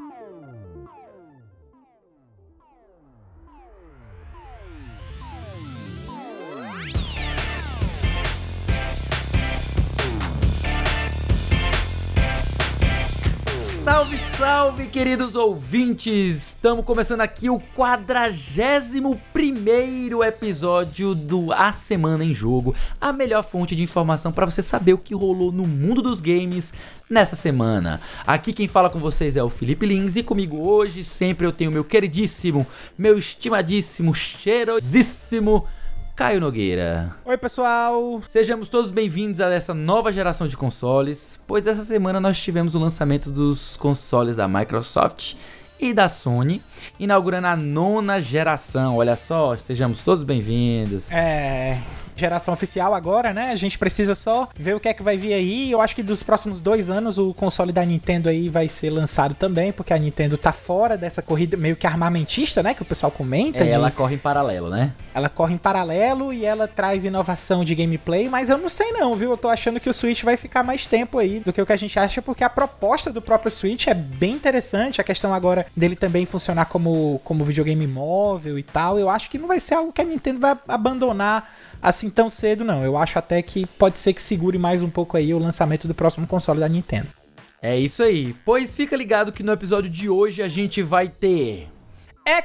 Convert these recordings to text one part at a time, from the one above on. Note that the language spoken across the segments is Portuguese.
Oh. Salve, salve, queridos ouvintes! Estamos começando aqui o 41 episódio do A Semana em Jogo, a melhor fonte de informação para você saber o que rolou no mundo dos games nessa semana. Aqui quem fala com vocês é o Felipe Lins e comigo hoje sempre eu tenho meu queridíssimo, meu estimadíssimo, cheirosíssimo Caio Nogueira. Oi, pessoal! Sejamos todos bem-vindos a essa nova geração de consoles, pois essa semana nós tivemos o lançamento dos consoles da Microsoft e da Sony, inaugurando a nona geração. Olha só, sejamos todos bem-vindos. É geração oficial agora, né? A gente precisa só ver o que é que vai vir aí. Eu acho que dos próximos dois anos o console da Nintendo aí vai ser lançado também, porque a Nintendo tá fora dessa corrida meio que armamentista, né? Que o pessoal comenta. É, de... ela corre em paralelo, né? Ela corre em paralelo e ela traz inovação de gameplay, mas eu não sei não, viu? Eu tô achando que o Switch vai ficar mais tempo aí do que o que a gente acha, porque a proposta do próprio Switch é bem interessante. A questão agora dele também funcionar como, como videogame móvel e tal, eu acho que não vai ser algo que a Nintendo vai abandonar assim tão cedo, não. Eu acho até que pode ser que segure mais um pouco aí o lançamento do próximo console da Nintendo. É isso aí. Pois fica ligado que no episódio de hoje a gente vai ter.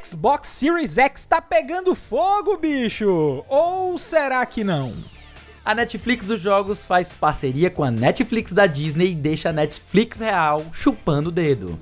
Xbox Series X tá pegando fogo, bicho! Ou será que não? A Netflix dos jogos faz parceria com a Netflix da Disney e deixa a Netflix real chupando o dedo.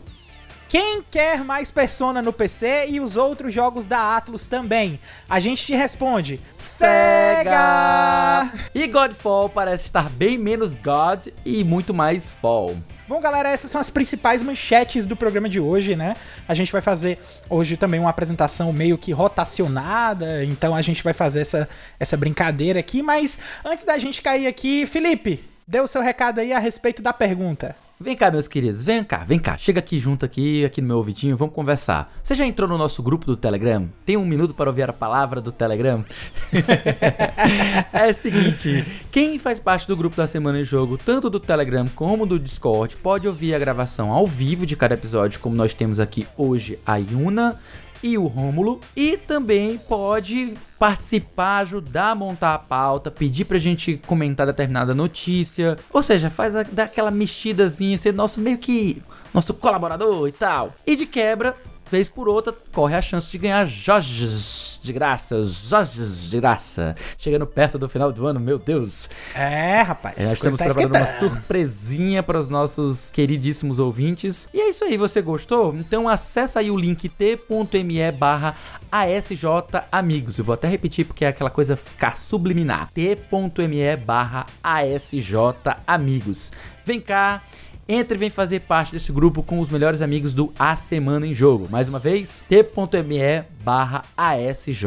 Quem quer mais Persona no PC e os outros jogos da Atlus também? A gente te responde: Sega! E Godfall parece estar bem menos God e muito mais Fall. Bom, galera, essas são as principais manchetes do programa de hoje, né? A gente vai fazer hoje também uma apresentação meio que rotacionada, então a gente vai fazer essa, essa brincadeira aqui. Mas antes da gente cair aqui, Felipe, dê o seu recado aí a respeito da pergunta. Vem cá, meus queridos, vem cá, vem cá. Chega aqui junto aqui, aqui no meu ouvidinho, vamos conversar. Você já entrou no nosso grupo do Telegram? Tem um minuto para ouvir a palavra do Telegram? é o seguinte, quem faz parte do grupo da Semana em Jogo, tanto do Telegram como do Discord, pode ouvir a gravação ao vivo de cada episódio, como nós temos aqui hoje a Yuna e o Rômulo. E também pode participar, ajudar a montar a pauta, pedir pra gente comentar determinada notícia. Ou seja, faz a, aquela mexidazinha, ser nosso meio que nosso colaborador e tal. E de quebra, vez por outra, corre a chance de ganhar Jorges de graça, Jorges de graça. Chegando perto do final do ano, meu Deus. É, rapaz. É, estamos tá preparando uma surpresinha para os nossos queridíssimos ouvintes. E é isso aí, você gostou? Então acessa aí o link t.me barra ASJ Amigos. Eu vou até repetir porque é aquela coisa ficar subliminar. t.me barra ASJ Amigos. Vem cá entre e vem fazer parte desse grupo com os melhores amigos do A Semana em Jogo. Mais uma vez, t.me barra ASJ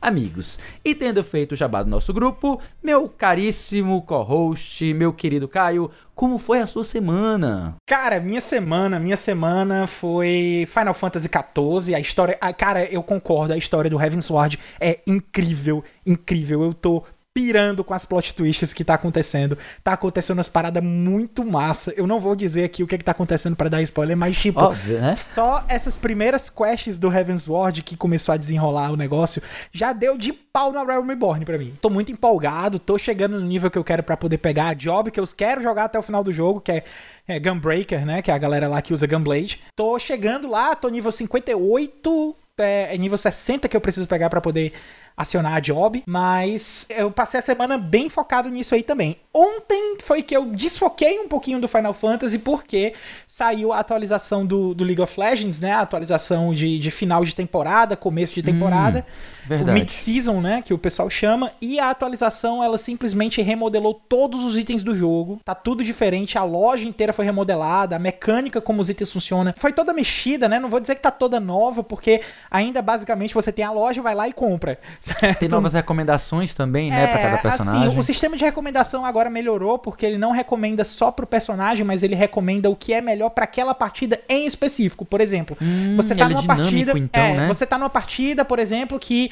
Amigos. E tendo feito o jabá do nosso grupo, meu caríssimo co-host, meu querido Caio, como foi a sua semana? Cara, minha semana, minha semana foi Final Fantasy XIV. A história, a, cara, eu concordo, a história do Heavensward é incrível, incrível. Eu tô pirando com as plot twists que tá acontecendo. Tá acontecendo umas paradas muito massa. Eu não vou dizer aqui o que, que tá acontecendo para dar spoiler, mas tipo, Óbvio, né? só essas primeiras quests do Heaven's Ward que começou a desenrolar o negócio já deu de pau na Realm Reborn pra mim. Tô muito empolgado, tô chegando no nível que eu quero para poder pegar a job que eu quero jogar até o final do jogo, que é é, Gunbreaker, né? Que é a galera lá que usa Gunblade. Tô chegando lá, tô nível 58, é, é nível 60 que eu preciso pegar para poder acionar a job, mas eu passei a semana bem focado nisso aí também. Ontem foi que eu desfoquei um pouquinho do Final Fantasy porque saiu a atualização do, do League of Legends, né? A atualização de, de final de temporada, começo de temporada. Hum. O mid-season, né, que o pessoal chama, e a atualização ela simplesmente remodelou todos os itens do jogo. Tá tudo diferente, a loja inteira foi remodelada, a mecânica como os itens funcionam foi toda mexida, né? Não vou dizer que tá toda nova, porque ainda basicamente você tem a loja, vai lá e compra. Certo? Tem novas recomendações também, né, é, pra cada personagem. Assim, o sistema de recomendação agora melhorou porque ele não recomenda só pro personagem, mas ele recomenda o que é melhor para aquela partida em específico. Por exemplo, hum, você tá numa é partida, então, é, né? você tá numa partida, por exemplo, que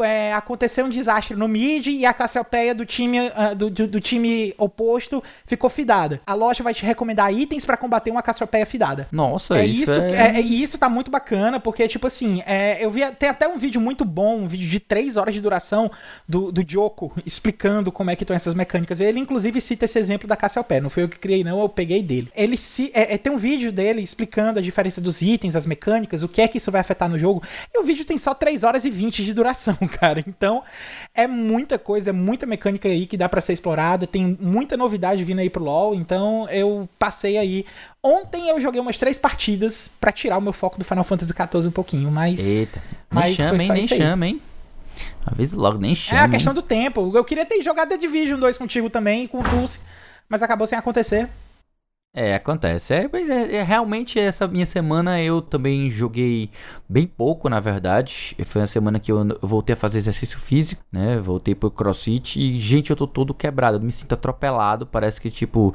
é, aconteceu um desastre no mid e a Cassiopeia do time uh, do, do, do, time oposto ficou fidada. A loja vai te recomendar itens para combater uma Cassiopeia fidada. Nossa, é isso, isso é... é... isso tá muito bacana porque tipo assim, é, eu vi tem até um vídeo muito bom, um vídeo de 3 horas de duração do, do Joko explicando como é que estão essas mecânicas. Ele, inclusive, cita esse exemplo da Cassiopeia. Não foi eu que criei, não, eu peguei dele. Ele se, é, é, tem um vídeo dele explicando a diferença dos itens, as mecânicas, o que é que isso vai afetar no jogo. E o vídeo tem só 3 horas e 20 de duração, cara. Então, é muita coisa, é muita mecânica aí que dá para ser explorada. Tem muita novidade vindo aí pro LoL. Então, eu passei aí Ontem eu joguei umas três partidas para tirar o meu foco do Final Fantasy XIV um pouquinho, mas. Eita, mas chama, hein? Nem chama, hein? Às logo nem chama. É a questão hein? do tempo. Eu queria ter jogado The Division 2 contigo também, com o Tulsi, mas acabou sem acontecer. É, acontece. É, mas é, é, realmente essa minha semana eu também joguei bem pouco, na verdade. Foi uma semana que eu voltei a fazer exercício físico, né? Voltei pro crossfit e, gente, eu tô todo quebrado. Eu me sinto atropelado. Parece que, tipo,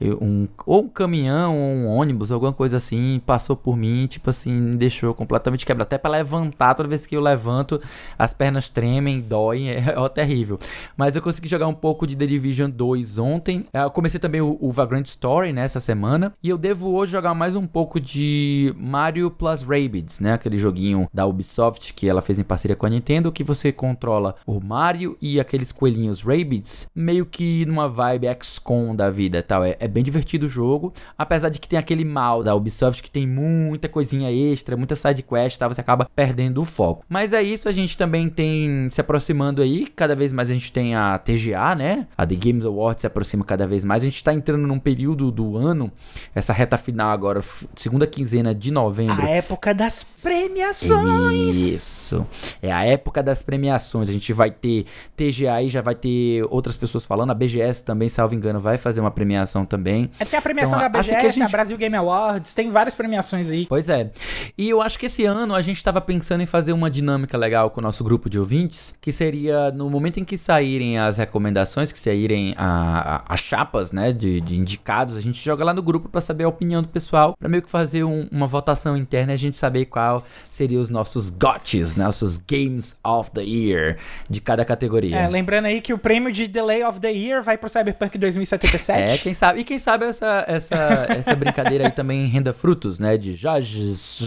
um, ou um caminhão, ou um ônibus, alguma coisa assim, passou por mim, tipo assim, me deixou completamente quebrado. Até para levantar, toda vez que eu levanto, as pernas tremem, doem, é, é, terrível. Mas eu consegui jogar um pouco de The Division 2 ontem. Eu comecei também o, o Vagrant Story, né? Essa semana. E eu devo hoje jogar mais um pouco de Mario Plus Rabbids, né? Aquele joguinho da Ubisoft que ela fez em parceria com a Nintendo, que você controla o Mario e aqueles coelhinhos Rabbids, meio que numa vibe XCOM da vida e tal. É, é, bem divertido o jogo, apesar de que tem aquele mal da Ubisoft que tem muita coisinha extra, muita side quest, tá? Você acaba perdendo o foco. Mas é isso, a gente também tem se aproximando aí, cada vez mais a gente tem a TGA, né? A The Games Awards se aproxima cada vez mais. A gente tá entrando num período do ano, essa reta final agora, segunda quinzena de novembro. A época das premiações. Isso. É a época das premiações. A gente vai ter TGA aí, já vai ter outras pessoas falando. A BGS também, salvo engano, vai fazer uma premiação também. É, tem a premiação então, da BGS, a, gente... a Brasil Game Awards, tem várias premiações aí. Pois é. E eu acho que esse ano a gente estava pensando em fazer uma dinâmica legal com o nosso grupo de ouvintes, que seria no momento em que saírem as recomendações, que saírem as chapas, né, de, de indicados, a gente joga lá no grupo para saber a opinião do pessoal, para meio que fazer um, uma votação interna e a gente saber qual seriam os nossos GOTYs, nossos Games of the Year de cada categoria. É, lembrando aí que o prêmio de Delay of the Year vai pro Cyberpunk 2077. É, quem sabe. E quem sabe essa, essa, essa brincadeira aí também renda frutos, né? De Jages,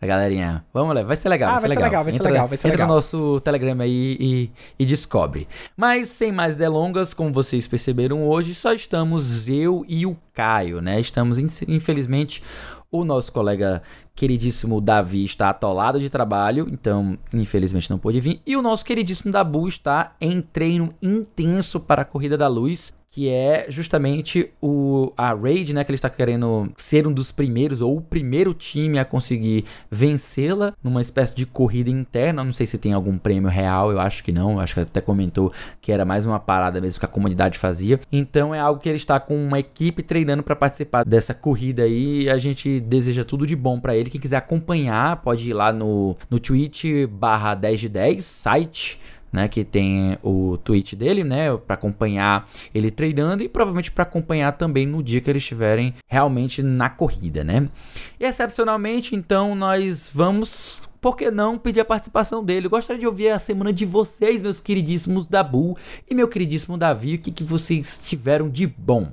Jagenhos. Galerinha, vamos lá, vai ser legal. Ah, vai, ser, legal. legal vai entra, ser legal, vai ser entra legal. no nosso Telegram aí e, e, descobre. Mas sem mais delongas, como vocês perceberam hoje, só estamos eu e o Caio, né? Estamos, infelizmente, o nosso colega queridíssimo Davi está atolado de trabalho, então infelizmente não pôde vir. E o nosso queridíssimo Dabu está em treino intenso para a Corrida da Luz que é justamente o a Raid, né, que ele está querendo ser um dos primeiros ou o primeiro time a conseguir vencê-la numa espécie de corrida interna. Não sei se tem algum prêmio real, eu acho que não. Acho que até comentou que era mais uma parada mesmo que a comunidade fazia. Então é algo que ele está com uma equipe treinando para participar dessa corrida aí. A gente deseja tudo de bom para ele. Quem quiser acompanhar, pode ir lá no no Twitch/10 de 10 site né, que tem o tweet dele, né, para acompanhar ele treinando e provavelmente para acompanhar também no dia que eles estiverem realmente na corrida, né? E excepcionalmente, então nós vamos por que não pedir a participação dele? Eu gostaria de ouvir a semana de vocês, meus queridíssimos Dabu e meu queridíssimo Davi, o que, que vocês tiveram de bom.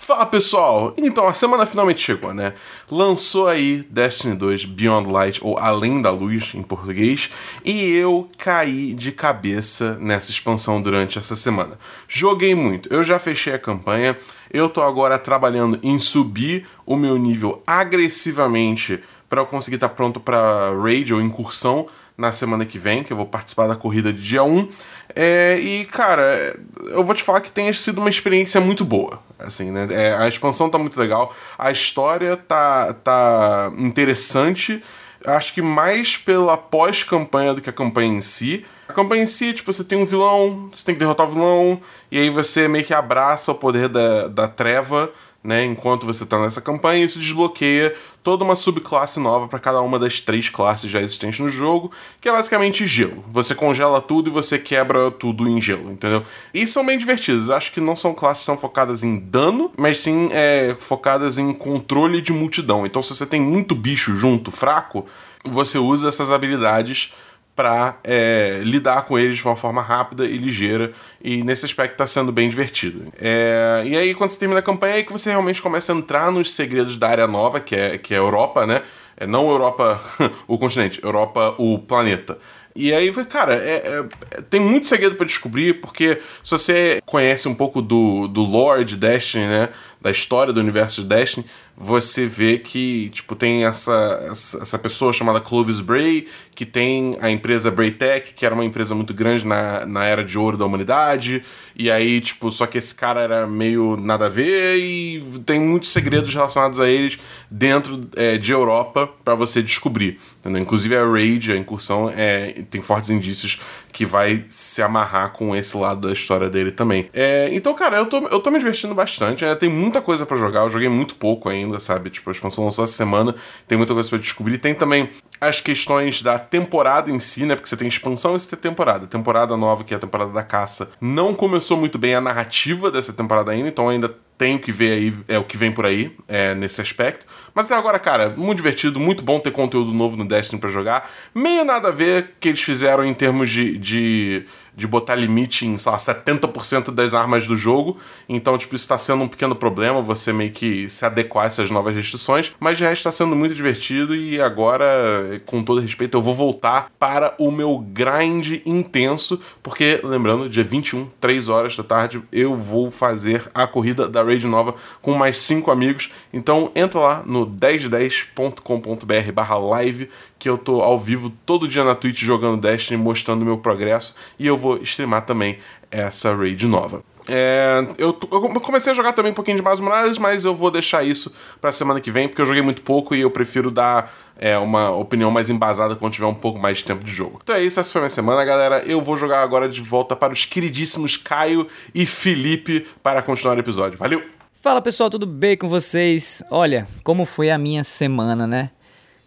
Fala pessoal! Então a semana finalmente chegou, né? Lançou aí Destiny 2 Beyond Light, ou Além da Luz em português, e eu caí de cabeça nessa expansão durante essa semana. Joguei muito, eu já fechei a campanha, eu tô agora trabalhando em subir o meu nível agressivamente para eu conseguir estar tá pronto para raid ou incursão na semana que vem, que eu vou participar da corrida de dia 1. É, e, cara, eu vou te falar que tem sido uma experiência muito boa. Assim, né? É, a expansão tá muito legal, a história tá, tá interessante. Acho que mais pela pós-campanha do que a campanha em si. A campanha em si, tipo, você tem um vilão, você tem que derrotar o vilão, e aí você meio que abraça o poder da, da treva né, enquanto você está nessa campanha, isso desbloqueia toda uma subclasse nova para cada uma das três classes já existentes no jogo, que é basicamente gelo. Você congela tudo e você quebra tudo em gelo, entendeu? E são bem divertidos. Acho que não são classes tão focadas em dano, mas sim é, focadas em controle de multidão. Então, se você tem muito bicho junto, fraco, você usa essas habilidades para é, lidar com eles de uma forma rápida e ligeira, e nesse aspecto está sendo bem divertido. É, e aí, quando você termina a campanha, é aí que você realmente começa a entrar nos segredos da área nova, que é, que é a Europa, né? É, não Europa, o continente, Europa, o planeta. E aí, cara, é, é, tem muito segredo para descobrir, porque se você conhece um pouco do, do lore de Destiny, né? Da história do universo de Destiny, você vê que, tipo, tem essa, essa, pessoa chamada Clovis Bray, que tem a empresa Braytech, que era uma empresa muito grande na, na era de ouro da humanidade, e aí, tipo, só que esse cara era meio nada a ver, e tem muitos segredos relacionados a eles dentro é, de Europa para você descobrir. Entendeu? Inclusive a Raid, a incursão, é, tem fortes indícios que vai se amarrar com esse lado da história dele também. É, então, cara, eu tô, eu tô me divertindo bastante, né? tem muita coisa para jogar, eu joguei muito pouco ainda sabe? Tipo, a expansão lançou essa semana, tem muita coisa para descobrir. Tem também as questões da temporada em si, né? Porque você tem expansão e você tem temporada. Temporada nova, que é a temporada da caça, não começou muito bem a narrativa dessa temporada ainda, então ainda tenho que ver aí é o que vem por aí é, nesse aspecto. Mas até agora, cara, muito divertido, muito bom ter conteúdo novo no Destiny para jogar. Meio nada a ver que eles fizeram em termos de, de de botar limite em, sei lá, 70% das armas do jogo. Então, tipo, isso tá sendo um pequeno problema, você meio que se adequar a essas novas restrições. Mas de resto tá sendo muito divertido e agora, com todo respeito, eu vou voltar para o meu grind intenso, porque, lembrando, dia 21, 3 horas da tarde, eu vou fazer a corrida da Raid Nova com mais 5 amigos. Então, entra lá no 1010.com.br barra live que eu tô ao vivo todo dia na Twitch jogando Destiny, mostrando meu progresso, e eu vou streamar também essa raid nova. É, eu, eu, comecei a jogar também um pouquinho de mais Morales, mas eu vou deixar isso pra semana que vem, porque eu joguei muito pouco e eu prefiro dar é, uma opinião mais embasada quando tiver um pouco mais de tempo de jogo. Então é isso, essa foi minha semana, galera. Eu vou jogar agora de volta para os queridíssimos Caio e Felipe para continuar o episódio. Valeu! Fala pessoal, tudo bem com vocês? Olha, como foi a minha semana, né?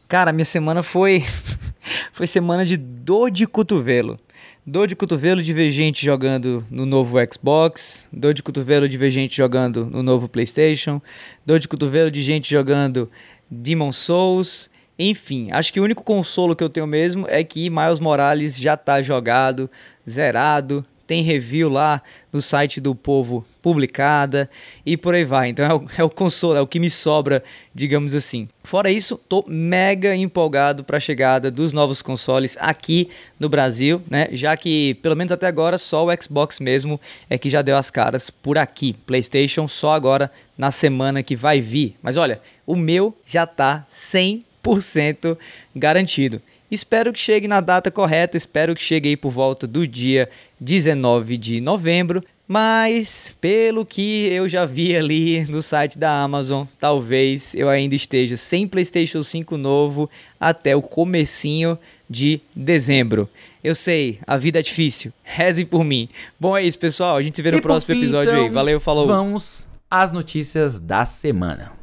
Cara, minha semana foi foi semana de dor de cotovelo. Dor de cotovelo de gente jogando no novo Xbox, dor de cotovelo de gente jogando no novo PlayStation, dor de cotovelo de gente jogando Demon Souls, enfim, acho que o único consolo que eu tenho mesmo é que Miles Morales já tá jogado, zerado, tem review lá no site do Povo publicada e por aí vai. Então é o, é o consolo, é o que me sobra, digamos assim. Fora isso, tô mega empolgado para a chegada dos novos consoles aqui no Brasil, né? Já que pelo menos até agora só o Xbox mesmo é que já deu as caras por aqui. PlayStation só agora na semana que vai vir. Mas olha, o meu já tá 100% garantido. Espero que chegue na data correta, espero que chegue aí por volta do dia 19 de novembro. Mas, pelo que eu já vi ali no site da Amazon, talvez eu ainda esteja sem PlayStation 5 novo até o comecinho de dezembro. Eu sei, a vida é difícil. Rezem por mim. Bom, é isso, pessoal. A gente se vê no e próximo fim, episódio então, aí. Valeu, falou. Vamos às notícias da semana.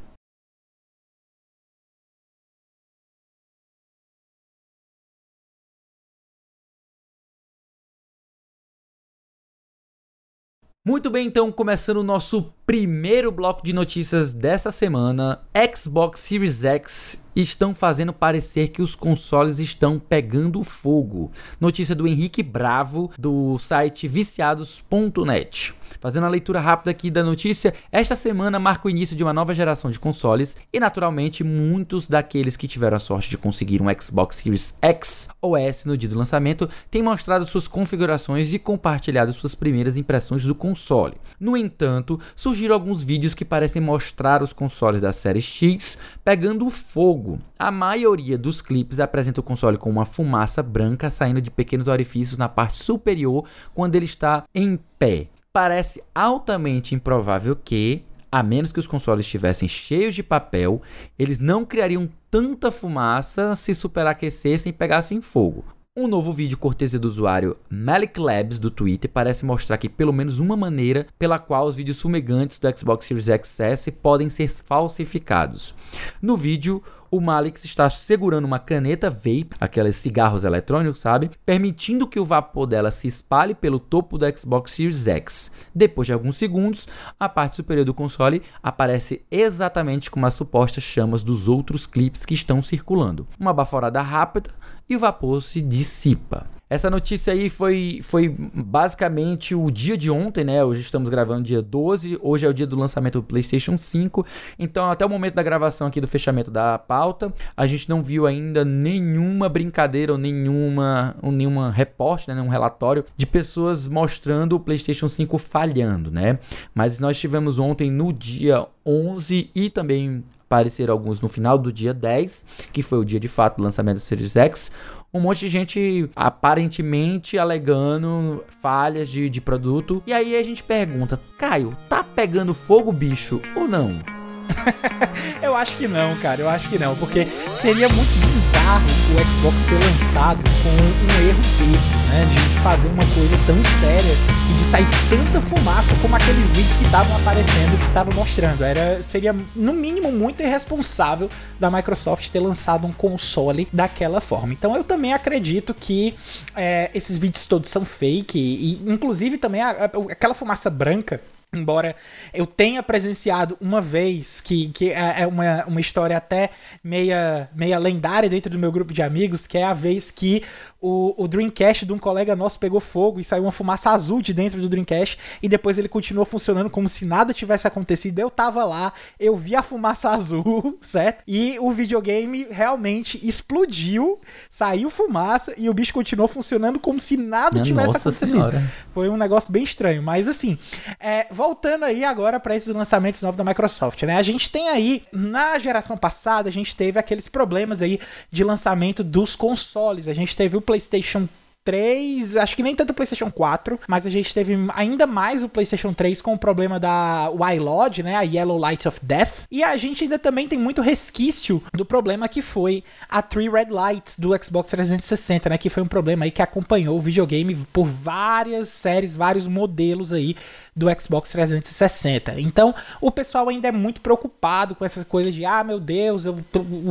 Muito bem, então, começando o nosso primeiro bloco de notícias dessa semana, Xbox Series X estão fazendo parecer que os consoles estão pegando fogo. Notícia do Henrique Bravo, do site viciados.net. Fazendo a leitura rápida aqui da notícia, esta semana marca o início de uma nova geração de consoles e, naturalmente, muitos daqueles que tiveram a sorte de conseguir um Xbox Series X ou S no dia do lançamento têm mostrado suas configurações e compartilhado suas primeiras impressões do console. No entanto, surgiram alguns vídeos que parecem mostrar os consoles da série X pegando fogo. A maioria dos clipes apresenta o console com uma fumaça branca saindo de pequenos orifícios na parte superior quando ele está em pé. Parece altamente improvável que, a menos que os consoles estivessem cheios de papel, eles não criariam tanta fumaça se superaquecessem e pegassem fogo. Um novo vídeo cortesia do usuário Malik Labs do Twitter parece mostrar que pelo menos uma maneira pela qual os vídeos fumegantes do Xbox Series XS podem ser falsificados. No vídeo, o Malik está segurando uma caneta vape, aqueles cigarros eletrônicos, sabe? Permitindo que o vapor dela se espalhe pelo topo do Xbox Series X. Depois de alguns segundos, a parte superior do console aparece exatamente como as supostas chamas dos outros clipes que estão circulando. Uma baforada rápida e o vapor se dissipa. Essa notícia aí foi, foi basicamente o dia de ontem, né? Hoje estamos gravando dia 12, hoje é o dia do lançamento do PlayStation 5. Então, até o momento da gravação aqui do fechamento da pauta, a gente não viu ainda nenhuma brincadeira ou nenhuma, ou nenhuma reporte, né? nenhum relatório de pessoas mostrando o PlayStation 5 falhando, né? Mas nós tivemos ontem no dia 11 e também apareceram alguns no final do dia 10, que foi o dia de fato do lançamento do Series X, um monte de gente aparentemente alegando falhas de, de produto. E aí a gente pergunta, Caio, tá pegando fogo bicho ou não? eu acho que não, cara. Eu acho que não. Porque seria muito bizarro o Xbox ser lançado com um erro desse, né? De fazer uma coisa tão séria e de sair tanta fumaça como aqueles vídeos que estavam aparecendo, que estavam mostrando. Era, seria, no mínimo, muito irresponsável da Microsoft ter lançado um console daquela forma. Então eu também acredito que é, esses vídeos todos são fake. E, inclusive, também a, a, aquela fumaça branca Embora eu tenha presenciado uma vez, que, que é, é uma, uma história até meia, meia lendária dentro do meu grupo de amigos, que é a vez que o, o Dreamcast de um colega nosso pegou fogo e saiu uma fumaça azul de dentro do Dreamcast e depois ele continuou funcionando como se nada tivesse acontecido. Eu tava lá, eu vi a fumaça azul, certo? E o videogame realmente explodiu, saiu fumaça e o bicho continuou funcionando como se nada tivesse Nossa acontecido. Senhora. Foi um negócio bem estranho, mas assim, é, voltando aí agora para esses lançamentos novos da Microsoft, né? A gente tem aí na geração passada a gente teve aqueles problemas aí de lançamento dos consoles. A gente teve o PlayStation 3, acho que nem tanto o PlayStation 4, mas a gente teve ainda mais o PlayStation 3 com o problema da Lodge, né, a Yellow Light of Death, e a gente ainda também tem muito resquício do problema que foi a Three Red Lights do Xbox 360, né, que foi um problema aí que acompanhou o videogame por várias séries, vários modelos aí do Xbox 360. Então, o pessoal ainda é muito preocupado com essas coisas de, ah, meu Deus, eu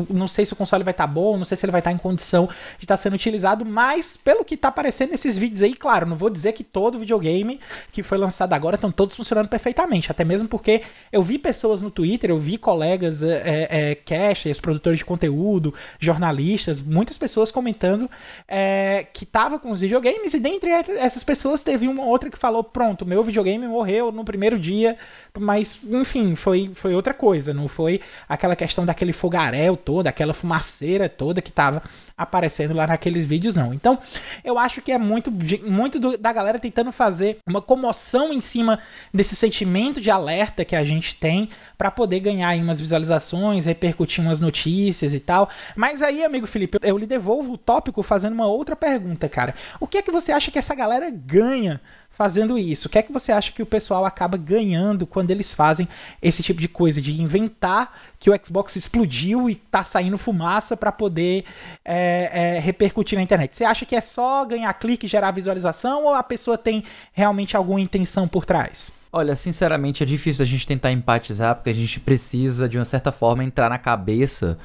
não sei se o console vai estar tá bom, não sei se ele vai estar tá em condição de estar tá sendo utilizado, mas pelo que está aparecendo nesses vídeos aí, claro, não vou dizer que todo videogame que foi lançado agora estão todos funcionando perfeitamente, até mesmo porque eu vi pessoas no Twitter, eu vi colegas é, é, cashers, produtores de conteúdo, jornalistas, muitas pessoas comentando é, que tava com os videogames e dentre essas pessoas teve uma outra que falou, pronto, meu videogame morreu no primeiro dia, mas enfim, foi, foi outra coisa, não foi aquela questão daquele fogaréu todo, aquela fumaceira toda que tava aparecendo lá naqueles vídeos, não. Então, eu acho que é muito, muito do, da galera tentando fazer uma comoção em cima desse sentimento de alerta que a gente tem para poder ganhar aí umas visualizações, repercutir umas notícias e tal. Mas aí, amigo Felipe, eu lhe devolvo o tópico fazendo uma outra pergunta, cara. O que é que você acha que essa galera ganha fazendo isso? O que é que você acha que o pessoal acaba ganhando quando eles fazem esse tipo de coisa, de inventar que o Xbox explodiu e tá saindo fumaça para poder é, é, repercutir na internet? Você acha que é só ganhar clique gerar visualização ou a pessoa tem realmente alguma intenção por trás? Olha, sinceramente é difícil a gente tentar empatizar porque a gente precisa de uma certa forma entrar na cabeça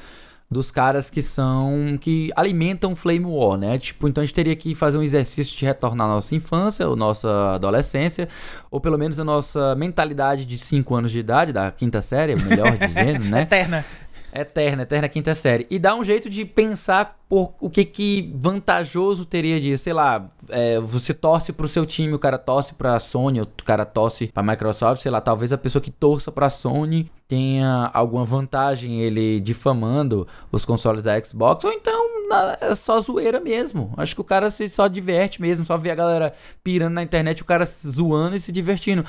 dos caras que são que alimentam Flame War, né? Tipo, então a gente teria que fazer um exercício de retornar à nossa infância, ou nossa adolescência, ou pelo menos a nossa mentalidade de 5 anos de idade, da quinta série, melhor dizendo, né? Eterna. Eterna, eterna quinta série. E dar um jeito de pensar por o que que vantajoso teria disso. Sei lá, é, você torce pro seu time, o cara torce pra Sony, o cara torce pra Microsoft, sei lá, talvez a pessoa que torça pra Sony tenha alguma vantagem ele difamando os consoles da Xbox, ou então é só zoeira mesmo. Acho que o cara se só diverte mesmo, só vê a galera pirando na internet, o cara zoando e se divertindo.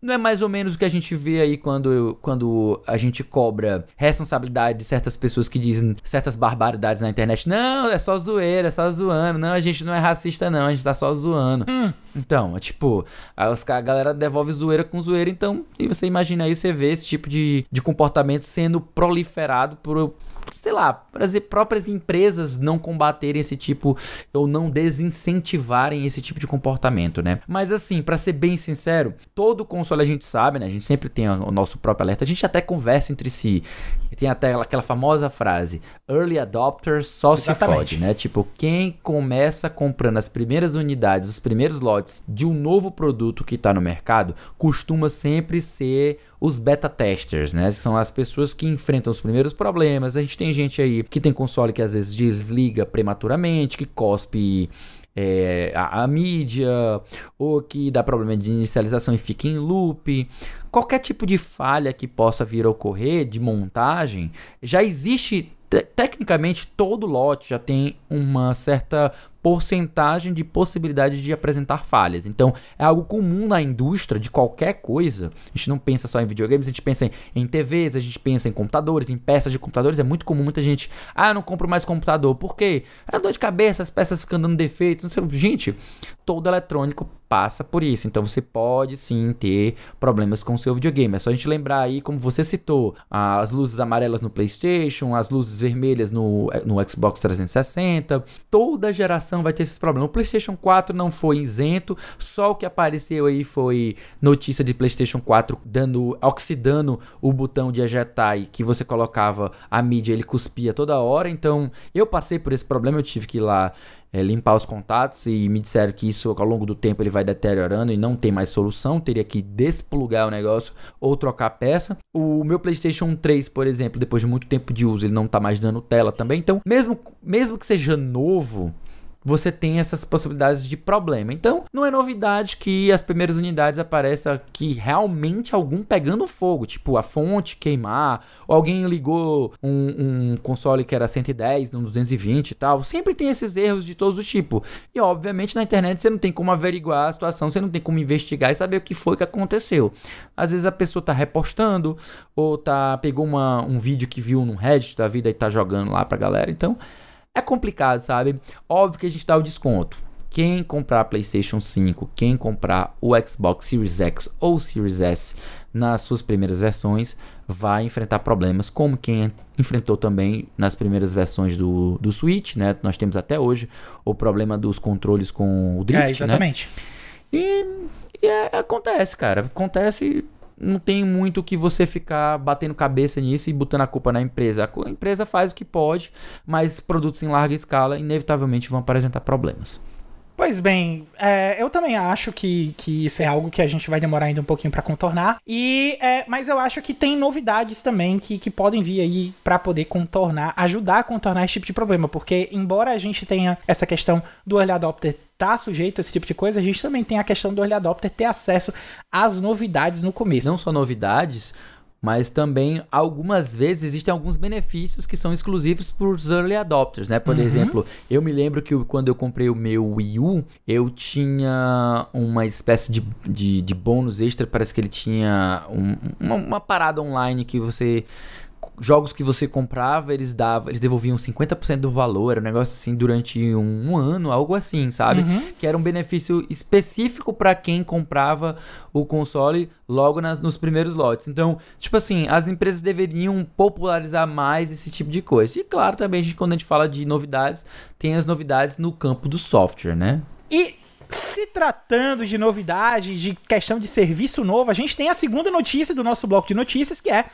Não é mais ou menos o que a gente vê aí quando, quando a gente cobra responsabilidade de certas pessoas que dizem certas barbaridades na internet. Não, é só zoeira, é só zoando. Não, a gente não é racista, não, a gente tá só zoando. Hum, Então, é tipo, a, galera devolve zoeira com zoeira, então, e você imagina aí, você vê esse tipo de, de comportamento sendo proliferado por, sei lá, as próprias empresas não combaterem esse tipo, ou não desincentivarem esse tipo de comportamento, né? Mas assim, pra ser bem sincero, todo console a gente sabe, né? A gente sempre tem o nosso próprio alerta, a gente até conversa entre si. Tem até aquela famosa frase: Early adopter só se Exatamente. fode, né? Tipo, quem começa comprando as primeiras unidades, os primeiros lotes de um novo produto que tá no mercado, costuma sempre ser os beta testers, né? São as pessoas que enfrentam os primeiros problemas. A gente tem gente aí que tem console que às vezes desliga prematuramente, que cospe é, a, a mídia, ou que dá problema de inicialização e fica em loop. Qualquer tipo de falha que possa vir a ocorrer de montagem, já existe. te- Tecnicamente, todo lote já tem uma certa porcentagem de possibilidade de apresentar falhas. Então, é algo comum na indústria de qualquer coisa. A gente não pensa só em videogames, a gente pensa em, em TVs, a gente pensa em computadores, em peças de computadores. É muito comum muita gente, ah, eu não compro mais computador. Por quê? É dor de cabeça, as peças ficam dando defeito. Não sei. Gente, todo eletrônico passa por isso. Então, você pode sim ter problemas com o seu videogame. É só a gente lembrar aí, como você citou, as luzes amarelas no PlayStation, as luzes vermelhas no, no Xbox 360. Toda geração vai ter esses problemas. O PlayStation 4 não foi isento, só o que apareceu aí foi notícia de PlayStation 4 dando, oxidando o botão de ejetar e que você colocava a mídia, ele cuspia toda hora. Então, eu passei por esse problema, eu tive que ir lá é, limpar os contatos e me disseram que isso ao longo do tempo ele vai deteriorando e não tem mais solução, teria que desplugar o negócio ou trocar a peça. O meu PlayStation 3, por exemplo, depois de muito tempo de uso, ele não tá mais dando tela também. Então, mesmo, mesmo que seja novo, você tem essas possibilidades de problema. Então, não é novidade que as primeiras unidades apareçam aqui realmente algum pegando fogo, tipo a fonte queimar, ou alguém ligou um, um console que era 110 no 220 e tal. Sempre tem esses erros de todos os tipos. E obviamente na internet você não tem como averiguar a situação, você não tem como investigar e saber o que foi que aconteceu. Às vezes a pessoa tá repostando ou tá pegou uma, um vídeo que viu num Reddit da vida e tá jogando lá pra galera. Então, é complicado, sabe? Óbvio que a gente dá o desconto. Quem comprar PlayStation 5, quem comprar o Xbox Series X ou Series S nas suas primeiras versões, vai enfrentar problemas, como quem enfrentou também nas primeiras versões do, do Switch, né? Nós temos até hoje o problema dos controles com o É, drift, né? exatamente. E, e é- acontece, cara. Acontece. Não tem muito que você ficar batendo cabeça nisso e botando a culpa na empresa. A empresa faz o que pode, mas produtos em larga escala inevitavelmente vão apresentar problemas. Pois bem, é, eu também acho que, que isso é algo que a gente vai demorar ainda um pouquinho pra contornar. E, é, mas eu acho que tem novidades também que, que podem vir aí pra poder contornar, ajudar a contornar esse tipo de problema. Porque, embora a gente tenha essa questão do early adopter tá sujeito a esse tipo de coisa, a gente também tem a questão do early adopter ter acesso às novidades no começo. Não só novidades, mas também algumas vezes existem alguns benefícios que são exclusivos para os early adopters, né? Por exemplo, eu me lembro que quando eu comprei o meu Wii U, eu tinha uma espécie de, de, de bônus extra, parece que ele tinha um- uma, uma parada online que você jogos que você comprava, eles davam, eles devolviam 50% do valor, era um negócio assim durante um, um ano, algo assim, sabe? Que era um benefício específico para quem comprava o console logo nas- nos primeiros lotes. Então, tipo assim, as empresas deveriam popularizar mais esse tipo de coisa. E claro, também a gente, quando a gente fala de novidades, tem as novidades no campo do software, né? E se tratando de novidade, de questão de serviço novo, a gente tem a segunda notícia do nosso bloco de notícias, que é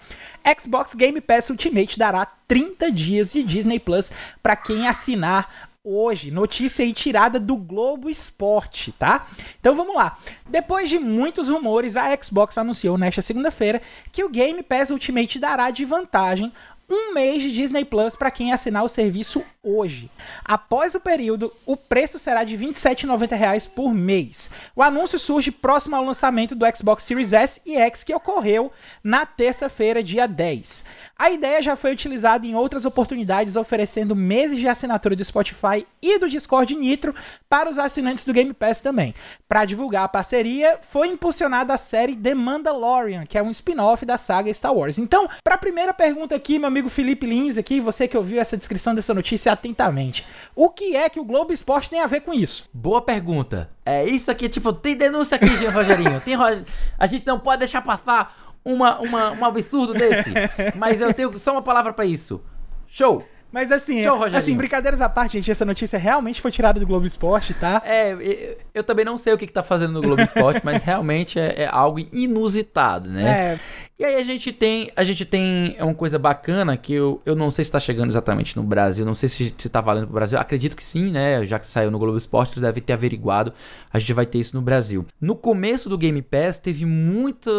Xbox Game Pass Ultimate dará 30 dias de Disney Plus para quem assinar hoje. Notícia aí tirada do Globo Esporte, tá? Então vamos lá. Depois de muitos rumores, a Xbox anunciou nesta segunda-feira que o Game Pass Ultimate dará de vantagem um mês de Disney Plus para quem assinar o serviço hoje. Após o período, o preço será de 27,90 reais por mês. O anúncio surge próximo ao lançamento do Xbox Series S e X que ocorreu na terça-feira, dia 10. A ideia já foi utilizada em outras oportunidades, oferecendo meses de assinatura do Spotify e do Discord Nitro para os assinantes do Game Pass também. Para divulgar a parceria, foi impulsionada a série The Mandalorian, que é um spin-off da saga Star Wars. Então, para a primeira pergunta aqui, meu amigo Felipe Lins aqui, você que ouviu essa descrição dessa notícia atentamente. O que é que o Globo Esporte tem a ver com isso? Boa pergunta. É isso aqui, tipo, tem denúncia aqui, Jean Rogerinho. Tem ro... A gente não pode deixar passar uma, uma, um absurdo desse. Mas eu tenho só uma palavra pra isso. Show! Mas assim, Rogerinho. assim, brincadeiras à parte, gente, essa notícia realmente foi tirada do Globo Esporte, tá? É, eu, eu também não sei o que, que tá fazendo no Globo Esporte, mas realmente é, é algo inusitado, né? É, E aí a gente tem, a gente tem uma coisa bacana que eu, eu não sei se tá chegando exatamente no Brasil, não sei se, se tá valendo pro Brasil, acredito que sim, né? Já que saiu no Globo Esporte, eles devem ter averiguado, a gente vai ter isso no Brasil. No começo do Game Pass teve muita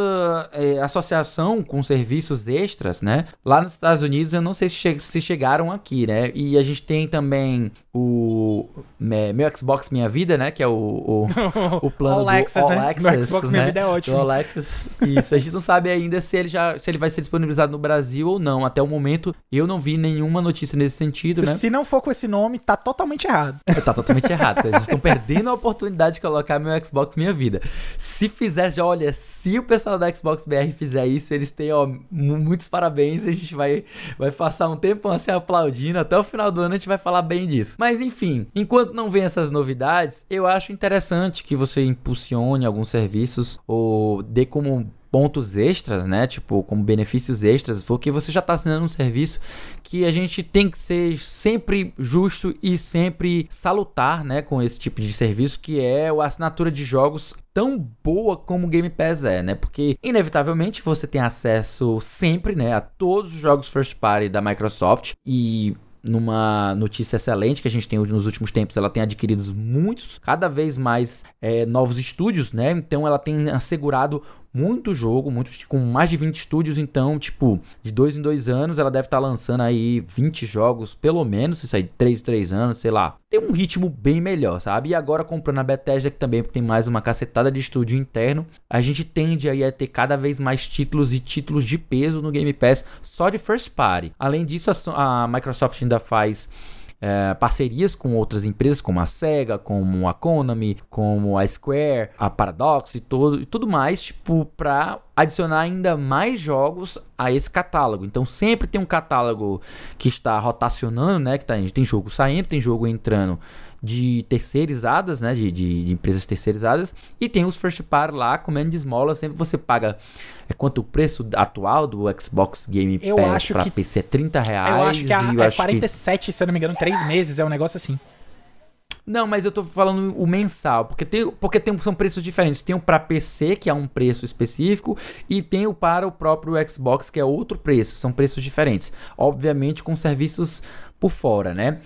é, associação com serviços extras, né? Lá nos Estados Unidos eu não sei se, che- se chegaram aqui, né? E a gente tem também o é, meu Xbox Minha Vida, né? Que é o, o, o plano All do Access, All né? Access, Meu Xbox Minha né? Vida é ótimo. Do All Access. Isso, a gente não sabe ainda se ele já se ele vai ser disponibilizado no Brasil ou não. Até o momento eu não vi nenhuma notícia nesse sentido, né? Se não for com esse nome, tá totalmente errado. Tá totalmente errado. Eles estão perdendo a oportunidade de colocar meu Xbox Minha Vida. Se fizer, já olha, se o pessoal da Xbox BR fizer isso, eles têm, ó, mu- muitos parabéns. A gente vai, vai passar um tempo assim aplaudindo. Até o final do ano a gente vai falar bem disso. Mas enfim, enquanto não vem essas novidades, eu acho interessante que você impulsione alguns serviços ou dê como pontos extras, né? Tipo, como benefícios extras, porque você já tá assinando um serviço que a gente tem que ser sempre justo e sempre salutar, né, com esse tipo de serviço que é a assinatura de jogos tão boa como o Game Pass é, né? Porque inevitavelmente você tem acesso sempre, né, a todos os jogos first party da Microsoft e numa notícia excelente que a gente tem nos últimos tempos, ela tem adquirido muitos, cada vez mais é, novos estúdios, né? Então ela tem assegurado muito jogo, muitos com mais de 20 estúdios, então, tipo, de dois em dois anos ela deve estar lançando aí 20 jogos, pelo menos, isso aí, de 3 em 3 anos, sei lá. Tem um ritmo bem melhor, sabe? E agora comprando a Bethesda, que também tem mais uma cacetada de estúdio interno, a gente tende aí a ter cada vez mais títulos e títulos de peso no Game Pass só de first party. Além disso, a a Microsoft ainda faz é, parcerias com outras empresas como a Sega, como a Konami, como a Square, a Paradox e todo e tudo mais, tipo, para adicionar ainda mais jogos a esse catálogo. Então sempre tem um catálogo que está rotacionando, né? Que tá, tem jogo saindo, tem jogo entrando de terceirizadas, né? De, de- de empresas terceirizadas. E tem os first party lá comendo de esmola. Sempre você paga. É quanto o preço atual do Xbox Game Eu Pass para que- PC é 30 reais. eu acho que a, e eu é acho que 47, se eu não me engano, 3 meses, é um negócio assim. não, mas eu tô falando o mensal, porque tem, porque tem, são preços diferentes. Tem o para PC, que é um preço específico, e tem o para o próprio Xbox, que é outro preço. São preços diferentes. Obviamente com serviços por fora, né?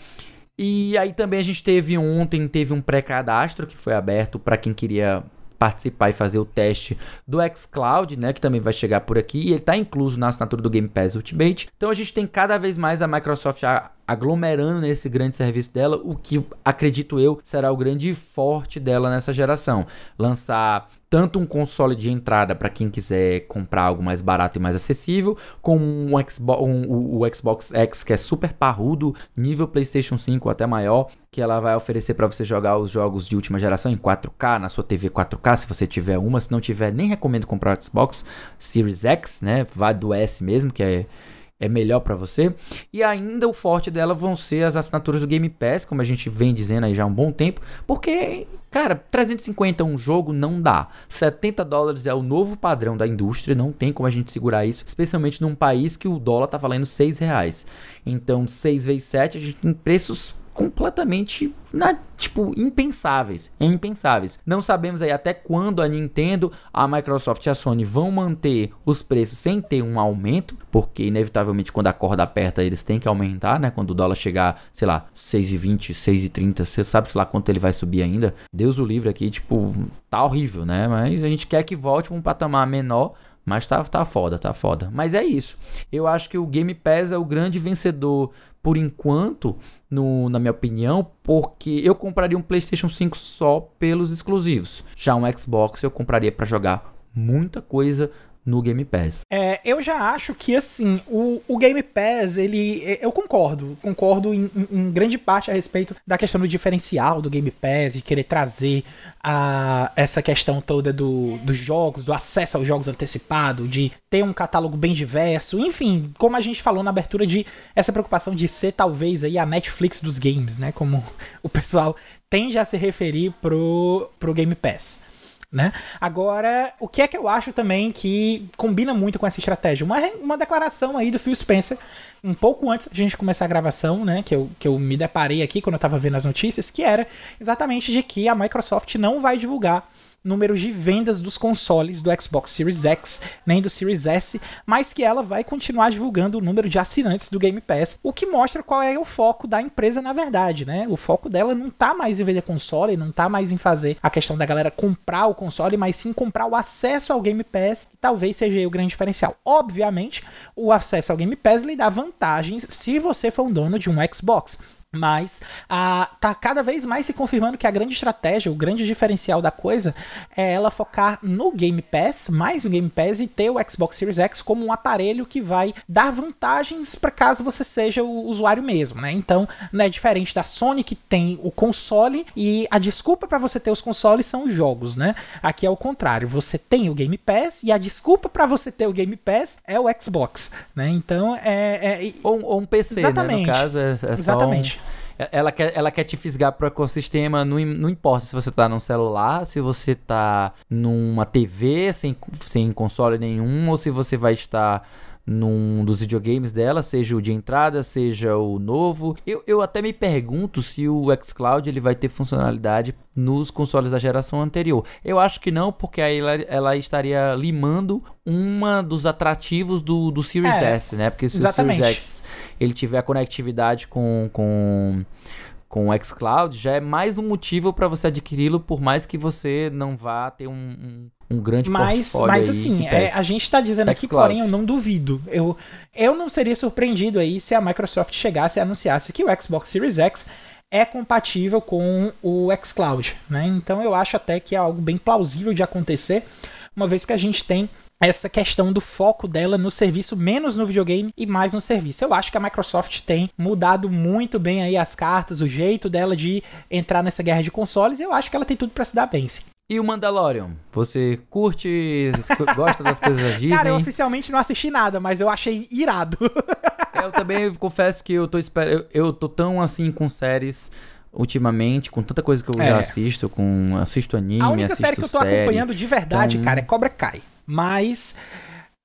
E aí também a gente teve ontem, teve um pré-cadastro que foi aberto para quem queria participar e fazer o teste do xCloud, né, que também vai chegar por aqui, e ele está incluso na assinatura do Game Pass Ultimate. Então a gente tem cada vez mais a Microsoft aglomerando nesse grande serviço dela, o que acredito eu será o grande forte dela nessa geração. Lançar tanto um console de entrada para quem quiser comprar algo mais barato e mais acessível, como um Xbox, um- o, o Xbox X que é super parrudo, nível PlayStation 5 ou até maior, que ela vai oferecer para você jogar os jogos de última geração em 4K na sua TV 4K, se você tiver uma, se não tiver, nem recomendo comprar o Xbox Series X, né? Vai do S mesmo, que é é melhor para você. E ainda o forte dela vão ser as assinaturas do Game Pass, como a gente vem dizendo aí já há um bom tempo, porque, cara, 350 um jogo não dá. 70 dólares é o novo padrão da indústria, não tem como a gente segurar isso, especialmente num país que o dólar tá valendo 6 reais. Então, 6 vezes 7, a gente tem preços completamente, na, tipo, impensáveis. É impensáveis. Não sabemos aí até quando a Nintendo, a Microsoft e a Sony vão manter os preços sem ter um aumento, porque inevitavelmente quando a corda aperta eles têm que aumentar, né? Quando o dólar chegar, sei lá, 6,20, 6,30, você sabe sei lá quanto ele vai subir ainda. Deus o livre aqui, tipo, tá horrível, né? Mas a gente quer que volte pra um patamar menor mas tá, tá foda, tá foda. Mas é isso. Eu acho que o Game Pass é o grande vencedor por enquanto, no, na minha opinião, porque eu compraria um PlayStation 5 só pelos exclusivos. Já um Xbox eu compraria para jogar muita coisa no Game Pass. É, eu já acho que assim, o, o Game Pass, ele. é, Eu concordo. Concordo em, em- grande parte a respeito da questão do diferencial do Game Pass, de querer trazer a, essa questão toda do, dos jogos, do acesso aos jogos antecipado, de ter um catálogo bem diverso, enfim, como a gente falou na abertura de essa preocupação de ser talvez aí a Netflix dos games, né? Como o pessoal tende a se referir pro, pro Game Pass né? Agora, o que é que eu acho também que combina muito com essa estratégia? Uma, uma declaração aí do Phil Spencer, um pouco antes da gente começar a gravação, né? Que eu, que eu me deparei aqui quando eu tava vendo as notícias, que era exatamente de que a Microsoft não vai divulgar números de vendas dos consoles do Xbox Series X nem do Series S, mas que ela vai continuar divulgando o número de assinantes do Game Pass, o que mostra qual é o foco da empresa na verdade, né? O foco dela não tá mais em vender console, não tá mais em fazer a questão da galera comprar o console, mas sim comprar o acesso ao Game Pass, que talvez seja o grande diferencial. Obviamente, o acesso ao Game Pass lhe dá vantagens se você for um dono de um Xbox. Mas ah, tá cada vez mais se confirmando que a grande estratégia, o grande diferencial da coisa é ela focar no Game Pass, mais no Game Pass e ter o Xbox Series X como um aparelho que vai dar vantagens para caso você seja o usuário mesmo, né? Então, não é diferente da Sony que tem o console e a desculpa para você ter os consoles são os jogos, né? Aqui é o contrário, você tem o Game Pass e a desculpa para você ter o Game Pass é o Xbox, né? Então, é, é Ou, ou um PC, né? No Exatamente. caso, é, é só um- exatamente. Ela quer, ela quer te fisgar pro ecossistema, não, não importa se você tá num celular, se você tá numa TV sem, sem console nenhum, ou se você vai estar num dos videogames dela, seja o de entrada, seja o novo. Eu, eu até me pergunto se o xCloud ele vai ter funcionalidade nos consoles da geração anterior. Eu acho que não, porque aí ela, ela estaria limando uma dos atrativos do, do Series É, S, né? Porque se exatamente. o Series X ele tiver conectividade com, com, com o xCloud, já é mais um motivo para você adquiri-lo, por mais que você não vá ter um, um, um grande Mas, portfólio mas assim, é, a gente tá dizendo aqui, porém eu não duvido. Eu, eu não seria surpreendido aí se a Microsoft chegasse e anunciasse que o Xbox Series X é compatível com o xCloud, né? Então eu acho até que é algo bem plausível de acontecer, uma vez que a gente tem essa questão do foco dela no serviço, menos no videogame e mais no serviço. Eu acho que a Microsoft tem mudado muito bem aí as cartas, o jeito dela de entrar nessa guerra de consoles, eu acho que ela tem tudo pra se dar bem. sim. E o Mandalorian? Você curte, gosta das coisas da Disney? Cara, eu oficialmente não assisti nada, mas eu achei irado. Eu também confesso que eu tô esperando. Eu, eu tô tão assim com séries ultimamente, com tanta coisa que eu É. já assisto, com assisto anime, a única assisto série que eu tô série. acompanhando de verdade, Então- cara, é Cobra Kai. Mas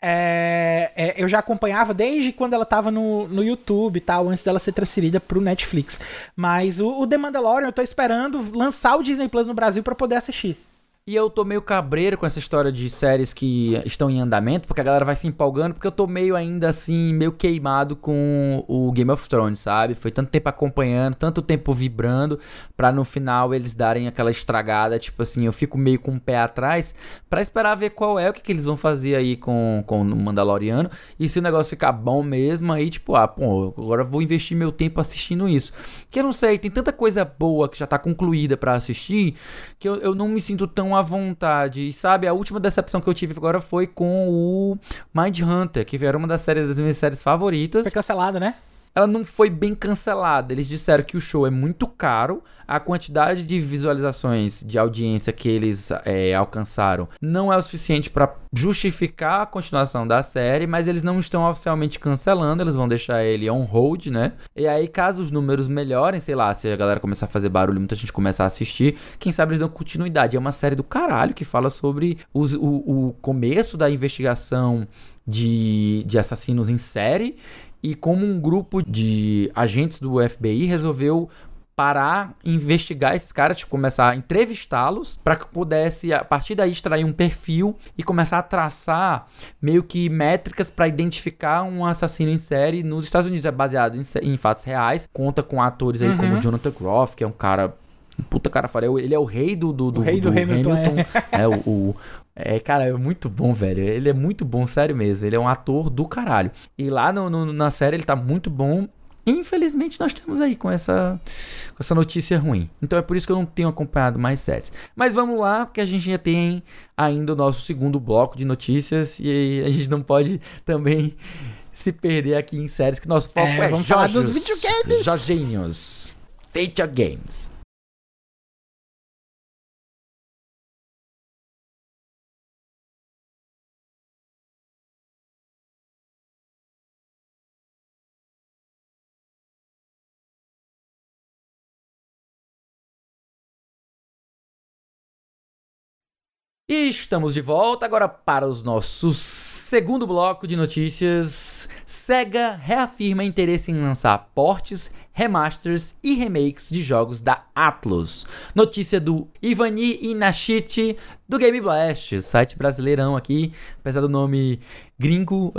é, é, eu já acompanhava desde quando ela tava no, no YouTube e tal, antes dela ser transferida pro Netflix. Mas o, o The Mandalorian eu tô esperando lançar o Disney Plus no Brasil pra poder assistir. E eu tô meio cabreiro com essa história de séries que estão em andamento, porque a galera vai se empolgando, porque eu tô meio ainda assim, meio queimado com o Game of Thrones, sabe? Foi tanto tempo acompanhando, tanto tempo vibrando, pra no final eles darem aquela estragada, tipo assim, eu fico meio com o pé atrás, pra esperar ver qual é o que, que eles vão fazer aí com, com o Mandaloriano, e se o negócio ficar bom mesmo, aí tipo, ah, pô, agora eu vou investir meu tempo assistindo isso. Que eu não sei, tem tanta coisa boa que já tá concluída pra assistir, que eu, eu não me sinto tão à vontade. E sabe, a última decepção que eu tive agora foi com o Mind Hunter, que era uma das séries das minhas séries favoritas. Foi cancelada, né? Ela não foi bem cancelada. Eles disseram que o show é muito caro, a quantidade de visualizações de audiência que eles é, alcançaram não é o suficiente pra justificar a continuação da série, mas eles não estão oficialmente cancelando, eles vão deixar ele on hold, né? E aí, caso os números melhorem, sei lá, se a galera começar a fazer barulho, muita gente começar a assistir, quem sabe eles dão continuidade. É uma série do caralho que fala sobre os- o, o começo da investigação de, de assassinos em série e como um grupo de agentes do FBI resolveu parar, investigar esses caras, tipo, começar a entrevistá-los para que pudesse a partir daí extrair um perfil e começar a traçar meio que métricas para identificar um assassino em série nos Estados Unidos. É baseado em, em fatos reais, conta com atores aí como Jonathan Groff, que é um cara puta cara fora. Ele é o rei do, do, do, rei do Hamilton, é, o, o- é, cara, é muito bom, velho. Ele é muito bom, sério mesmo. Ele é um ator do caralho. E lá no- no- na série ele tá muito bom. Infelizmente nós estamos aí com essa, com essa notícia ruim. Então é por isso que eu não tenho acompanhado mais séries. Mas vamos lá, porque a gente já tem ainda o nosso segundo bloco de notícias e a gente não pode também se perder aqui em séries, que nosso foco é, É, vamos falar dos videogames. Jorginhos. Feature Games. Estamos de volta agora para os nossos segundo bloco de notícias. Sega reafirma interesse em lançar portes, remasters e remakes de jogos da Atlus. Notícia do Ivani Inashiti do Game Blast, site brasileirão aqui, apesar do nome gringo,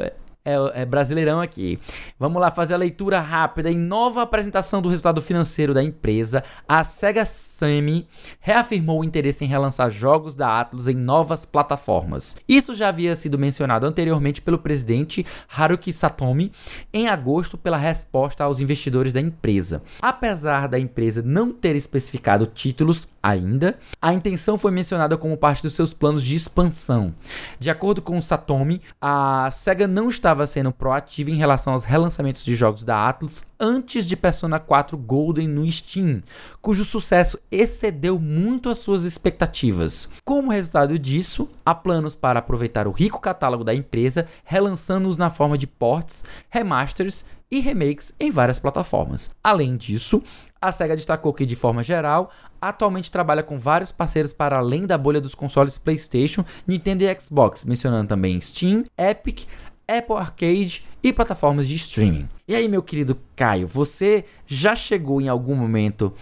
é, é, brasileirão aqui. Vamos lá fazer a leitura rápida. Em nova apresentação do resultado financeiro da empresa, a Sega Sammy reafirmou o interesse em relançar jogos da Atlus em novas plataformas. Isso já havia sido mencionado anteriormente pelo presidente Haruki Satomi em agosto pela resposta aos investidores da empresa. Apesar da empresa não ter especificado títulos ainda, a intenção foi mencionada como parte dos seus planos de expansão. De acordo com Satomi, a Sega não estava sendo proativa em relação aos relançamentos de jogos da Atlus antes de Persona 4 Golden no Steam, cujo sucesso excedeu muito as suas expectativas. Como resultado disso, há planos para aproveitar o rico catálogo da empresa, relançando-os na forma de ports, remasters e remakes em várias plataformas. Além disso, a SEGA destacou que, de forma geral, atualmente trabalha com vários parceiros para além da bolha dos consoles PlayStation, Nintendo e Xbox, mencionando também Steam, Epic, Apple Arcade e plataformas de streaming. E aí, meu querido Caio, você já chegou em algum momento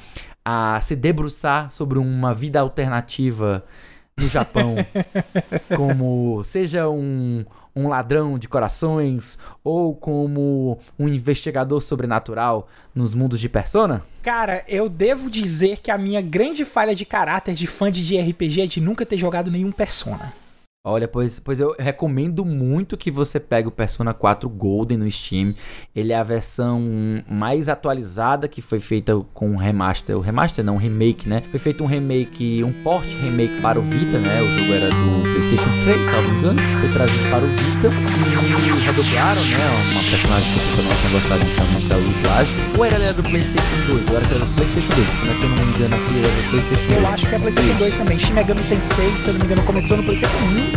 a se debruçar sobre uma vida alternativa no Japão, como seja um, um ladrão de corações ou como um investigador sobrenatural nos mundos de Persona? Cara, eu devo dizer que a minha grande falha de caráter de fã de RPG é de nunca ter jogado nenhum Persona. Olha, pois, pois eu recomendo muito que você pegue o Persona 4 Golden no Steam. Ele é a versão mais atualizada que foi feita com um remaster. O remaster não, um remake, né? Foi feito um remake, um port remake para o Vita, né? O jogo era do PlayStation 3, salvo engano. Foi trazido para o Vita e redoblaram, né? Uma personagem que pessoal não tinha gostado inicialmente da dublagem. Ou era do PlayStation 2? Ou era ela do PlayStation 2? Como é que eu não me engano aqui? Era do PlayStation 2. Eu acho que é PlayStation 2 também. Shin Megami Tensei, se eu não me engano, começou no PlayStation 1.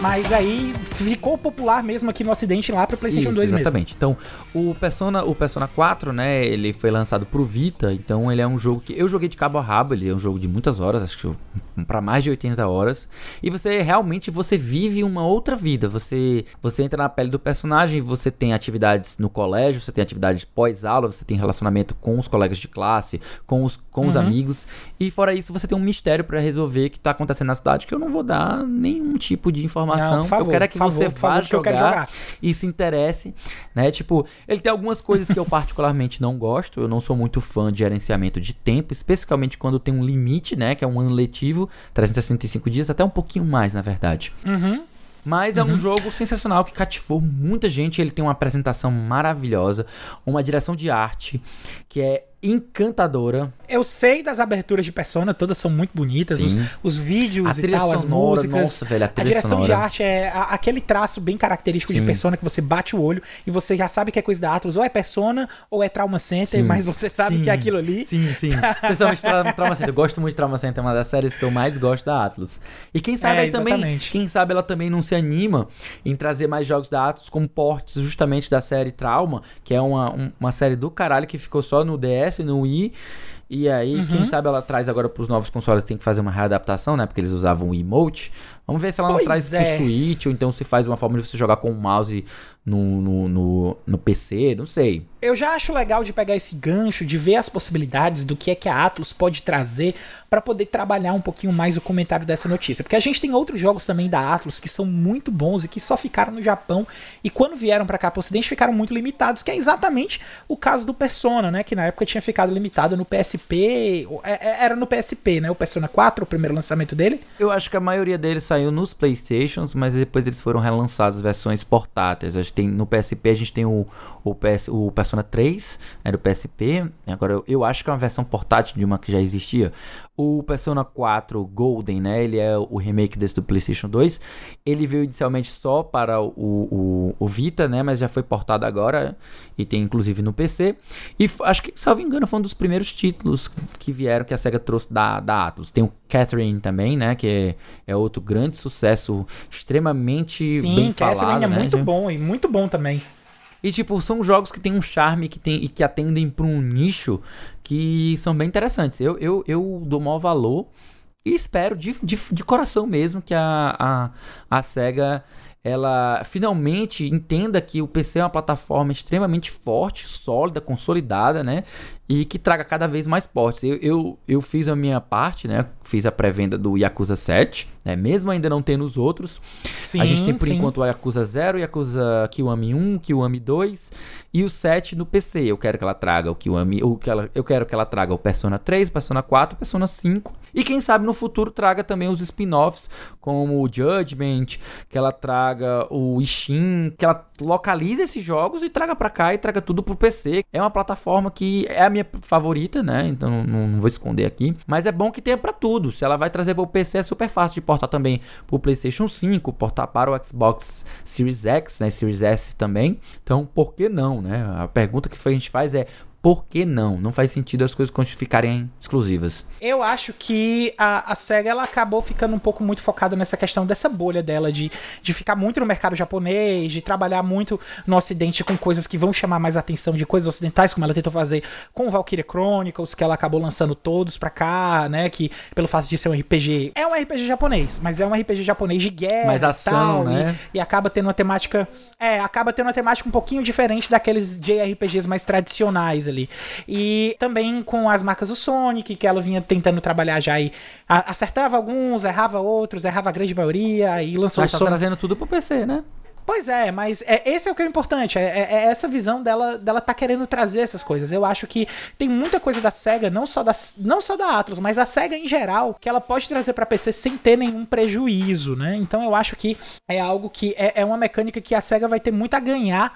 Mas aí ficou popular mesmo aqui no ocidente lá para PlayStation Isso, 2 mesmo. exatamente. Então, o Persona, o Persona 4, né, ele foi lançado pro Vita, então ele é um jogo que eu joguei de cabo a rabo, ele é um jogo de muitas horas, acho que para mais de 80 horas, e você realmente você vive uma outra vida. Você você entra na pele do personagem, você tem atividades no colégio, você tem atividades pós-aula, você tem relacionamento com os colegas de classe, com os com os Uhum. amigos, e fora isso você tem um mistério para resolver que tá acontecendo na cidade que eu não vou dar nenhum tipo de informação. Não, favor, eu quero é que favor, você por vá favor, que jogar jogar. e se interesse, né? Tipo, ele tem algumas coisas que eu particularmente não gosto. Eu não sou muito fã de gerenciamento de tempo, especificamente quando tem um limite, né? Que é um ano letivo, 365 dias, até um pouquinho mais, na verdade. Uhum. Mas é um jogo sensacional que cativou muita gente. Ele tem uma apresentação maravilhosa, uma direção de arte que é encantadora. Eu sei das aberturas de Persona, todas são muito bonitas, os, os vídeos e tal, as sonora, músicas. nossa, velho, a A direção de sonora. arte é a- aquele traço bem característico de Sim. Persona que você bate o olho e você já sabe que é coisa da Atlus, ou é Persona ou é Trauma Center, Sim. mas você sabe Sim. que é aquilo ali. Sim, sim. Especialmente Tra Trauma Center. Eu gosto muito de Trauma Center, é uma das séries que eu mais gosto da Atlus. E quem sabe É, também, quem sabe ela também não se anima em trazer mais jogos da Atlus como portes justamente da série Trauma, que é uma, um- uma série do caralho que ficou só no DS, no Wii. E aí, Uhum. quem sabe ela traz agora pros novos consoles, tem que fazer uma readaptação, né? Porque eles usavam o emote. Vamos ver se ela não Pois traz é. pro Switch, ou então se faz uma forma de você jogar com o mouse no, no, no, no PC, não sei. Eu já acho legal de pegar esse gancho, de ver as possibilidades do que é que a Atlus pode trazer para poder trabalhar um pouquinho mais o comentário dessa notícia. Porque a gente tem outros jogos também da Atlus que são muito bons e que só ficaram no Japão e quando vieram para cá pro ocidente ficaram muito limitados, que é exatamente o caso do Persona, né, que na época tinha ficado limitado no PSP, é- é- era no PSP, né, o Persona 4, o primeiro lançamento dele. Eu acho que a maioria deles saiu nos Playstations, mas depois eles foram relançados versões portáteis. Gente tem, no PSP a gente tem o, o, PS, o Persona 3, era o PSP. Agora eu, eu acho que é uma versão portátil de uma que já existia. O Persona 4 Golden, né? Ele é o remake desse do PlayStation 2. Ele veio inicialmente só para o, o, o Vita, né? Mas já foi portado agora e tem inclusive no PC. E acho que, salvo engano, foi um dos primeiros títulos que vieram que a SEGA trouxe da, da Atlus. Tem o Catherine também, né? Que é, é outro grande sucesso, extremamente Sim, bem Catherine falado. é né, muito bom e muito bom também. E, tipo, são jogos que tem um charme que tem, e que atendem para um nicho que são bem interessantes. Eu, eu, eu dou maior valor e espero de, de, de coração mesmo que a, a, a SEGA ela finalmente entenda que o PC é uma plataforma extremamente forte, sólida, consolidada, né? E que traga cada vez mais portes. Eu, eu, eu fiz a minha parte, né? Fiz a pré-venda do Yakuza 7, né? mesmo ainda não tendo os outros. Sim, a gente tem por sim. enquanto o Yakuza 0, o Yakuza Kiwami 1, Kiwami 2 e o 7 no PC. Eu quero que ela traga o Kiwami, o que ela, eu quero que ela traga o Persona 3, o Persona 4, o Persona 5 e quem sabe no futuro traga também os spin-offs como o Judgment, que ela traga o Ishin, que ela localize esses jogos e traga pra cá e traga tudo pro PC. É uma plataforma que é a minha favorita, né? Então não, não vou esconder aqui, mas é bom que tenha pra tudo. Se ela vai trazer pro PC é super fácil de portar também pro PlayStation 5, portar para o Xbox Series X, né? Series S também. Então, por que não, né? A pergunta que a gente faz é por que não? Não faz sentido as coisas ficarem exclusivas. Eu acho que a, a SEGA ela acabou ficando um pouco muito focada nessa questão dessa bolha dela, de, de ficar muito no mercado japonês, de trabalhar muito no ocidente com coisas que vão chamar mais atenção de coisas ocidentais, como ela tentou fazer com o Valkyria Chronicles, que ela acabou lançando todos pra cá, né? Que pelo fato de ser um RPG. É um RPG japonês, mas é um RPG japonês de guerra. Mais e ação, tal, né? E, e acaba tendo uma temática. É, acaba tendo uma temática um pouquinho diferente daqueles JRPGs mais tradicionais ali. E também com as marcas do Sonic, que ela vinha tentando trabalhar já e acertava alguns, errava outros, errava a grande maioria e lançou Mas o tá Sonic. trazendo tudo pro PC, né? Pois é, mas é, esse é o que é importante, é, é- é essa visão dela, dela tá querendo trazer essas coisas. Eu acho que tem muita coisa da SEGA, não só da, não só da Atlus, mas da SEGA em geral, que ela pode trazer pra PC sem ter nenhum prejuízo, né? Então eu acho que é algo que é, é uma mecânica que a SEGA vai ter muito a ganhar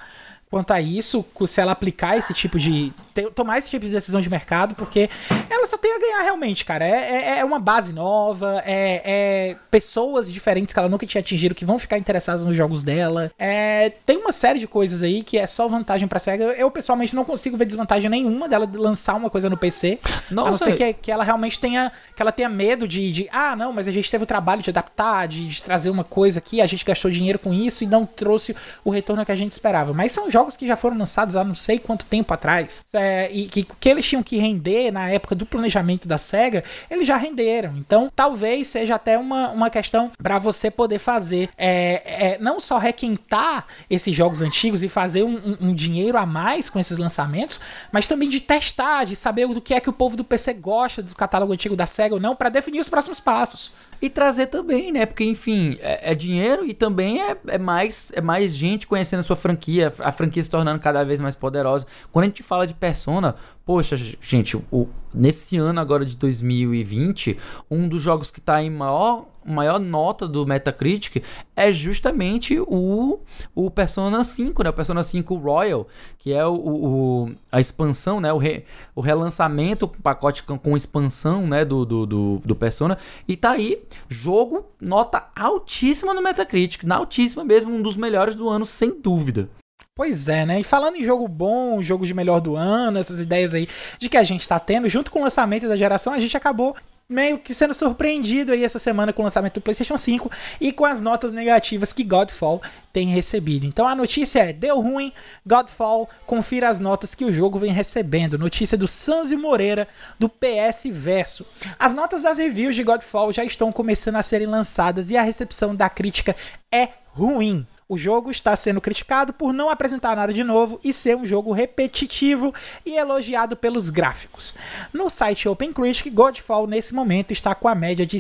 quanto a isso, se ela aplicar esse tipo de. tomar esse tipo de decisão de mercado, porque ela só tem a ganhar realmente, cara. É, é- é uma base nova, é, é pessoas diferentes que ela nunca tinha atingido que vão ficar interessadas nos jogos dela. É, tem uma série de coisas aí que é só vantagem pra SEGA. Eu pessoalmente não consigo ver desvantagem nenhuma dela lançar uma coisa no PC. a não Nossa, ser que, que ela realmente tenha. Que ela tenha medo de, de, Ah, não, mas a gente teve o trabalho de adaptar, de, de trazer uma coisa aqui, a gente gastou dinheiro com isso e não trouxe o retorno que a gente esperava. Mas são jogos que já foram lançados há não sei quanto tempo atrás. é, e que, que eles tinham que render na época do planejamento da SEGA, eles já renderam. Então, talvez seja até uma, uma questão para você poder fazer. é, é, não só requentar esses jogos antigos e fazer um, um- um dinheiro a mais com esses lançamentos, mas também de testar, de saber do que é que o povo do PC gosta do catálogo antigo da SEGA ou não, para definir os próximos passos. E trazer também, né? Porque, enfim, é, é dinheiro e também é, é mais, é mais gente conhecendo a sua franquia, a franquia se tornando cada vez mais poderosa. Quando a gente fala de Persona, poxa, gente, o, nesse ano agora de 2020, um dos jogos que tá em maior, maior nota do Metacritic é justamente o, o Persona 5, né? O Persona 5 Royal, que é o, o- a expansão, né? O, re- o relançamento, o pacote com, com expansão, né? Do, do, do, do Persona. E tá aí, jogo, nota altíssima no Metacritic. Na altíssima mesmo, um dos melhores do ano, sem dúvida. Pois é, né? E falando em jogo bom, jogo de melhor do ano, essas ideias aí de que a gente tá tendo, junto com o lançamento da geração, a gente acabou meio que sendo surpreendido aí essa semana com o lançamento do PlayStation 5 e com as notas negativas que Godfall tem recebido. Então a notícia é: deu ruim, Godfall, confira as notas que o jogo vem recebendo. Notícia do Sanzio Moreira do PS Verso. As notas das reviews de Godfall já estão começando a serem lançadas e a recepção da crítica é ruim. O jogo está sendo criticado por não apresentar nada de novo e ser um jogo repetitivo e elogiado pelos gráficos. No site OpenCritic, Godfall nesse momento está com a média de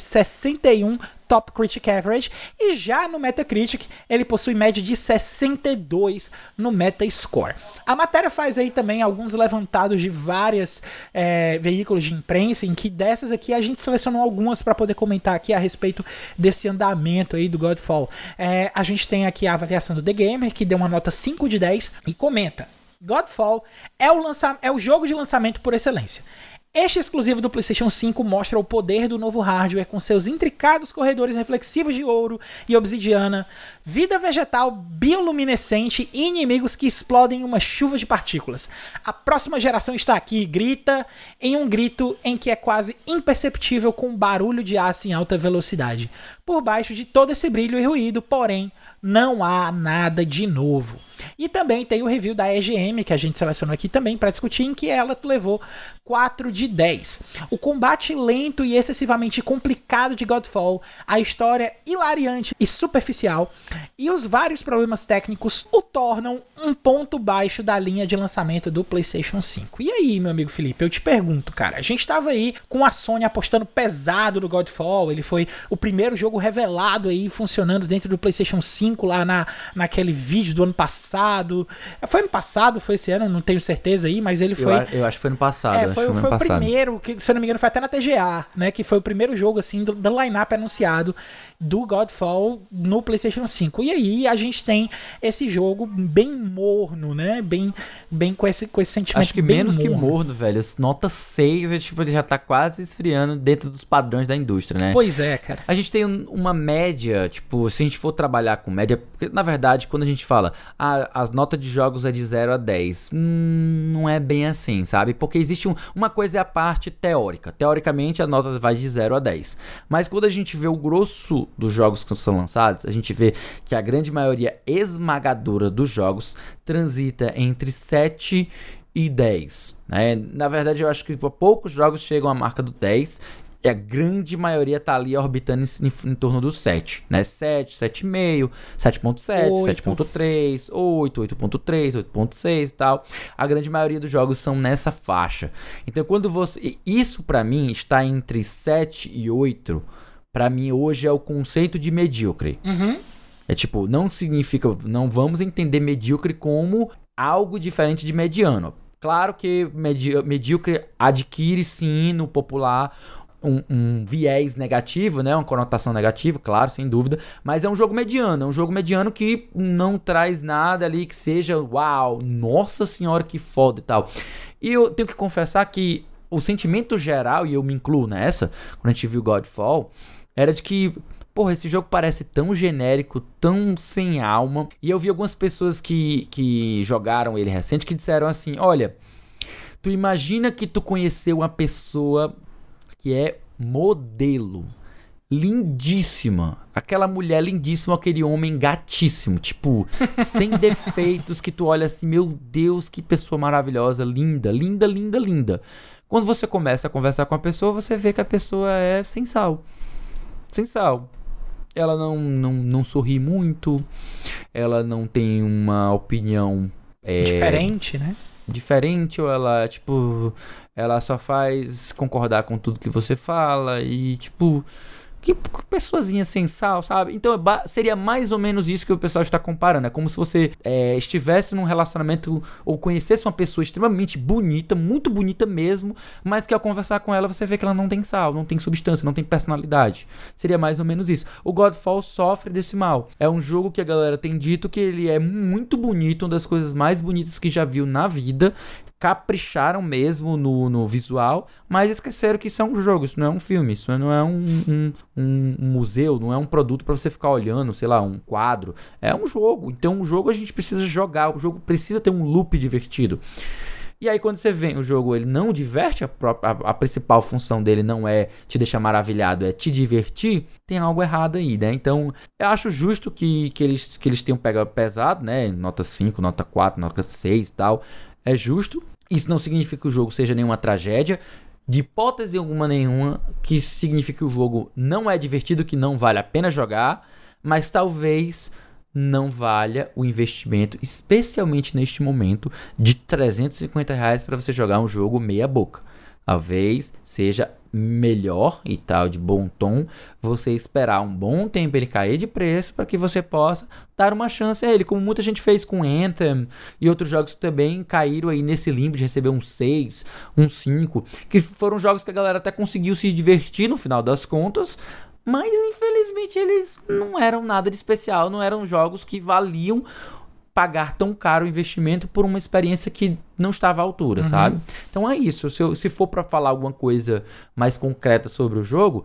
Top Critic Average, e já no Metacritic ele possui média de 62 no Metascore. A matéria faz aí também alguns levantados de vários é, veículos de imprensa, em que dessas aqui a gente selecionou algumas para poder comentar aqui a respeito desse andamento aí do Godfall. É, a gente tem aqui a avaliação do The Gamer, que deu uma nota 5 de 10 e comenta. Godfall é o, lança é o jogo de lançamento por excelência. Este exclusivo do PlayStation 5 mostra o poder do novo hardware com seus intricados corredores reflexivos de ouro e obsidiana, vida vegetal bioluminescente e inimigos que explodem em uma chuva de partículas. A próxima geração está aqui, grita em um grito em que é quase imperceptível com barulho de aço em alta velocidade. Por baixo de todo esse brilho e ruído, porém, não há nada de novo. E também tem o review da EGM, que a gente selecionou aqui também para discutir, em que ela levou 4 de 10. O combate lento e excessivamente complicado de Godfall, a história hilariante e superficial, e os vários problemas técnicos o tornam um ponto baixo da linha de lançamento do PlayStation 5. E aí, meu amigo Felipe, eu te pergunto, cara, a gente estava aí com a Sony apostando pesado no Godfall, ele foi o primeiro jogo revelado aí funcionando dentro do PlayStation 5 5 lá na, naquele vídeo do ano passado. Foi ano passado, foi esse ano, não tenho certeza aí, mas ele foi. Eu, eu acho que foi ano passado. É, foi, foi, foi o primeiro, que, se eu não me engano, foi até na TGA, né? Que foi o primeiro jogo, assim, do, do line-up anunciado do Godfall no PlayStation 5. E aí a gente tem esse jogo bem morno, né? Bem, bem com, esse, com esse sentimento. Acho que menos morno. que morno, velho. Nota 6 é tipo, ele já tá quase esfriando dentro dos padrões da indústria, né? Pois é, cara. A gente tem uma média, tipo, se a gente for trabalhar com média, porque na verdade, quando a gente fala a, a nota de jogos é de 0 a 10, hum, não é bem assim, sabe? Porque existe um, uma coisa é a parte teórica. Teoricamente, a nota vai de 0 a 10. Mas quando a gente vê o grosso dos jogos que são lançados, a gente vê que a grande maioria esmagadora dos jogos transita entre 7 e 10. Né? Na verdade, eu acho que poucos jogos chegam à marca do 10 e a grande maioria tá ali orbitando em, em, em torno do 7, né? 7, 7,5, 7.7, 7.3, 8, 8.3, 8.6 e tal. A grande maioria dos jogos são nessa faixa. Então, quando você... Isso para mim está entre 7 e 8 para mim hoje é o conceito de medíocre. Uhum. É tipo, não significa, não vamos entender medíocre como algo diferente de mediano. Claro que medi medíocre adquire sim no popular um, um, viés negativo, né? Uma conotação negativa, claro, sem dúvida. Mas é um jogo mediano, é um jogo mediano que não traz nada ali que seja, uau, nossa senhora, que foda e tal. E eu tenho que confessar que o sentimento geral, e eu me incluo nessa, quando a gente viu Godfall, era de que, porra, esse jogo parece tão genérico, tão sem alma. E eu vi algumas pessoas que, que jogaram ele recente que disseram assim: olha, tu imagina que tu conheceu uma pessoa que é modelo. Lindíssima. Aquela mulher lindíssima, aquele homem gatíssimo. Tipo, sem defeitos, que tu olha assim, meu Deus, que pessoa maravilhosa, linda, linda, linda, linda. Quando você começa a conversar com a pessoa, você vê que a pessoa é sem sal sem sal. Ela não, não, não sorri muito, ela não tem uma opinião. É, diferente, né? Diferente, ou ela, tipo, ela só faz concordar com tudo que você fala e, tipo, que pessoazinha sem sal, sabe? Então é seria mais ou menos isso que o pessoal está comparando. É como se você é, estivesse num relacionamento ou conhecesse uma pessoa extremamente bonita, muito bonita mesmo, mas que ao conversar com ela você vê que ela não tem sal, não tem substância, não tem personalidade. Seria mais ou menos isso. O Godfall sofre desse mal. É um jogo que a galera tem dito que ele é muito bonito, uma das coisas mais bonitas que já viu na vida capricharam mesmo no, no visual, mas esqueceram que isso é um jogo, isso não é um filme, isso não é um, um, um museu, não é um produto para você ficar olhando, sei lá, um quadro. É um jogo. Então, o jogo a gente precisa jogar, o jogo precisa ter um loop divertido. E aí, quando você vê o jogo, ele não diverte, a, a, a, principal função dele não é te deixar maravilhado, é te divertir, tem algo errado aí, né? Então, eu acho justo que, que, eles, que eles tenham pegado pesado, né? Nota 5, nota 4, nota 6 e tal. É justo. Isso não significa que o jogo seja nenhuma tragédia. De hipótese alguma nenhuma, que significa que o jogo não é divertido, que não vale a pena jogar, mas talvez não valha o investimento, especialmente neste momento, de 350 reais para você jogar um jogo meia boca. Talvez seja melhor e tal, de bom tom, você esperar um bom tempo ele cair de preço para que você possa dar uma chance a ele, como muita gente fez com Anthem e outros jogos também caíram aí nesse limbo de receber um 6, um 5, que foram jogos que a galera até conseguiu se divertir no final das contas, mas infelizmente eles não eram nada de especial, não eram jogos que valiam pagar tão caro o investimento por uma experiência que não estava à altura, uhum. sabe? Então é isso. Se, eu, se for para falar alguma coisa mais concreta sobre o jogo,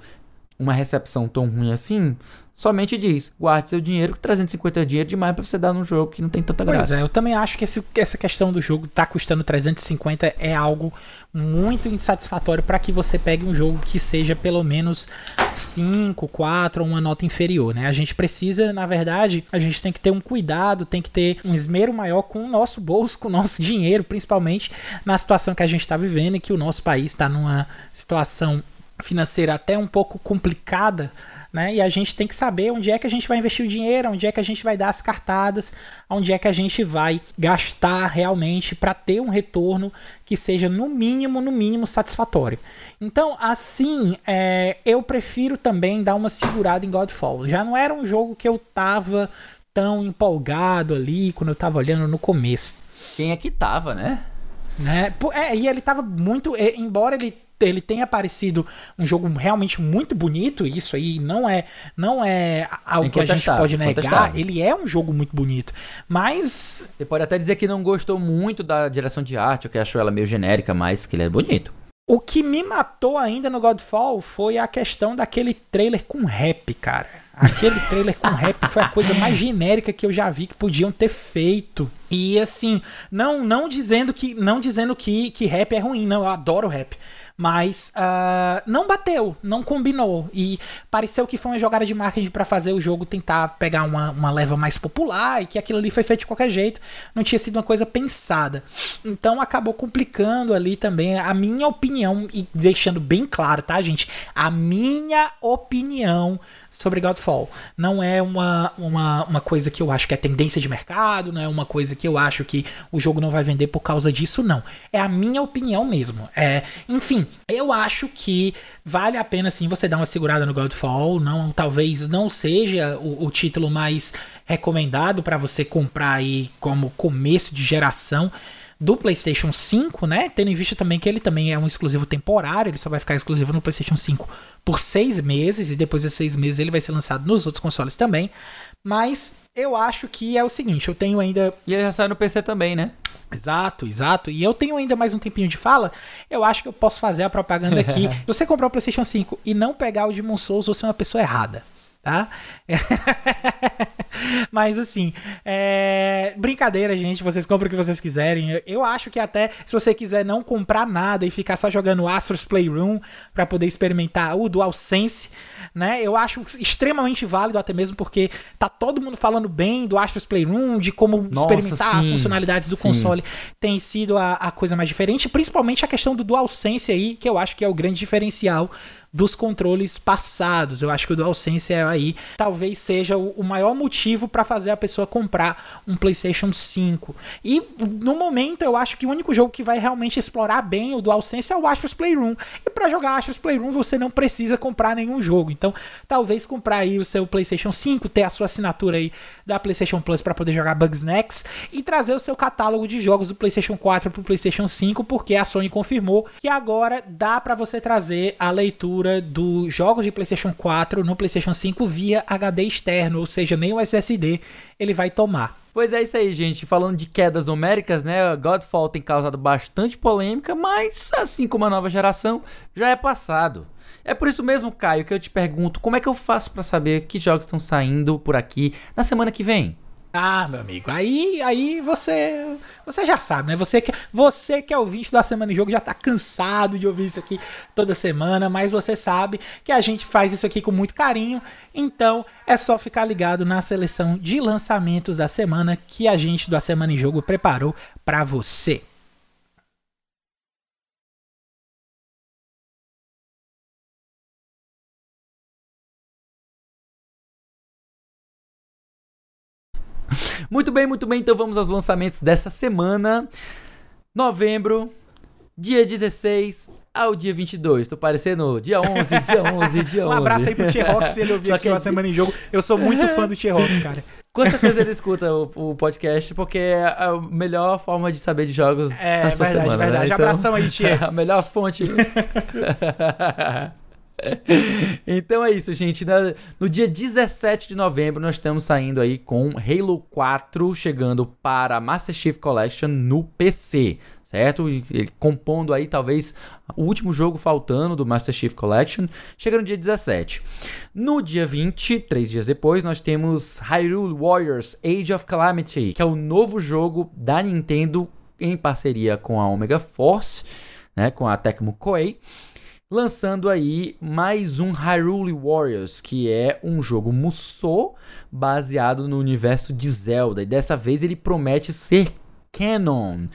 uma recepção tão ruim assim, somente diz: guarde seu dinheiro, que 350 é dinheiro demais para você dar num jogo que não tem tanta graça. Pois é, eu também acho que esse, essa questão do jogo tá custando 350 é algo muito insatisfatório para que você pegue um jogo que seja pelo menos 5, 4 ou uma nota inferior, né? A gente precisa, na verdade, a gente tem que ter um cuidado, tem que ter um esmero maior com o nosso bolso, com o nosso dinheiro, principalmente na situação que a gente está vivendo e que o nosso país está numa situação financeira até um pouco complicada, né? E a gente tem que saber onde é que a gente vai investir o dinheiro, onde é que a gente vai dar as cartadas, onde é que a gente vai gastar realmente para ter um retorno que seja no mínimo, no mínimo satisfatório. Então, assim, é, eu prefiro também dar uma segurada em Godfall. Já não era um jogo que eu tava tão empolgado ali quando eu tava olhando no começo. Quem é que tava, né? Né? É, e ele tava muito. Embora ele ele tem aparecido um jogo realmente muito bonito, isso aí não é não é algo que a gente pode negar, ele é um jogo muito bonito. Mas. Você pode até dizer que não gostou muito da direção de arte, ou que achou ela meio genérica, mas que ele é bonito. O que me matou ainda no Godfall foi a questão daquele trailer com rap, cara. Aquele trailer com rap foi a coisa mais genérica que eu já vi que podiam ter feito. E assim, não não dizendo que não dizendo que, que rap é ruim, não, eu adoro rap mas uh, não bateu, não combinou e pareceu que foi uma jogada de marketing para fazer o jogo tentar pegar uma, uma leva mais popular e que aquilo ali foi feito de qualquer jeito, não tinha sido uma coisa pensada. Então acabou complicando ali também a minha opinião e deixando bem claro, tá, gente? A minha opinião sobre Godfall. Não é uma, uma, uma coisa que eu acho que é tendência de mercado, não é uma coisa que eu acho que o jogo não vai vender por causa disso, não. É a minha opinião mesmo. É, enfim, eu acho que vale a pena sim você dar uma segurada no Godfall. Não, talvez não seja o, o título mais recomendado para você comprar aí como começo de geração do PlayStation 5, né? Tendo em vista também que ele também é um exclusivo temporário, ele só vai ficar exclusivo no PlayStation 5 por seis meses, e depois de seis meses ele vai ser lançado nos outros consoles também. Mas eu acho que é o seguinte, eu tenho ainda. E ele já sai no PC também, né? Exato, exato. E eu tenho ainda mais um tempinho de fala. Eu acho que eu posso fazer a propaganda aqui. Você comprar o PlayStation 5 e não pegar o Demon Souls, você é uma pessoa errada tá? Mas assim, é... brincadeira, gente. Vocês compram o que vocês quiserem. Eu acho que até se você quiser não comprar nada e ficar só jogando Astros Playroom para poder experimentar o DualSense, né? Eu acho extremamente válido até mesmo porque tá todo mundo falando bem do Astros Playroom, de como Nossa, experimentar sim, as funcionalidades do sim. console tem sido a, a coisa mais diferente, principalmente a questão do DualSense aí, que eu acho que é o grande diferencial dos controles passados. Eu acho que o DualSense é aí talvez seja o, maior motivo para fazer a pessoa comprar um PlayStation 5. E no momento eu acho que o único jogo que vai realmente explorar bem o DualSense é o Astro's Playroom. E para jogar Astro's Playroom você não precisa comprar nenhum jogo. Então, talvez comprar aí o seu PlayStation 5, ter a sua assinatura aí da PlayStation Plus para poder jogar Bugsnax e trazer o seu catálogo de jogos do PlayStation 4 para o PlayStation 5, porque a Sony confirmou que agora dá para você trazer a leitura leitura dos jogos de PlayStation 4 no PlayStation 5 via HD externo, ou seja, nem o SSD ele vai tomar. Pois é isso aí, gente. Falando de quedas homéricas, né? Godfall tem causado bastante polêmica, mas assim como a nova geração, já é passado. É por isso mesmo, Caio, que eu te pergunto, como é que eu faço para saber que jogos estão saindo por aqui na semana que vem? Ah, meu amigo, aí, aí você, você já sabe, né? Você que, você que é ouvinte da Semana em Jogo já tá cansado de ouvir isso aqui toda semana, mas você sabe que a gente faz isso aqui com muito carinho, então é só ficar ligado na seleção de lançamentos da semana que a gente da Semana em Jogo preparou para você. Muito bem, muito bem. Então vamos aos lançamentos dessa semana. Novembro dia 16 ao dia 22. Tô parecendo dia 11, dia 11, dia 11. Um abraço aí pro T-Rock, se ele ouvir aqui que uma semana em jogo. Eu sou muito fã do T-Rock, cara. Com certeza ele escuta o, o podcast, porque é a melhor forma de saber de jogos É, na sua verdade, semana, né? verdade. Abração aí, Tchê. a melhor fonte. então é isso, gente. Na- No dia 17 de novembro, nós estamos saindo aí com Halo 4 chegando para Master Chief Collection no PC. Certo? Compondo aí, talvez, o último jogo faltando do Master Chief Collection. Chega no dia 17. No dia 20, três dias depois, nós temos Hyrule Warriors Age of Calamity, que é o novo jogo da Nintendo em parceria com a Omega Force, né, com a Tecmo Koei lançando aí mais um Hyrule Warriors, que é um jogo Musou baseado no universo de Zelda. E dessa vez ele promete ser canon.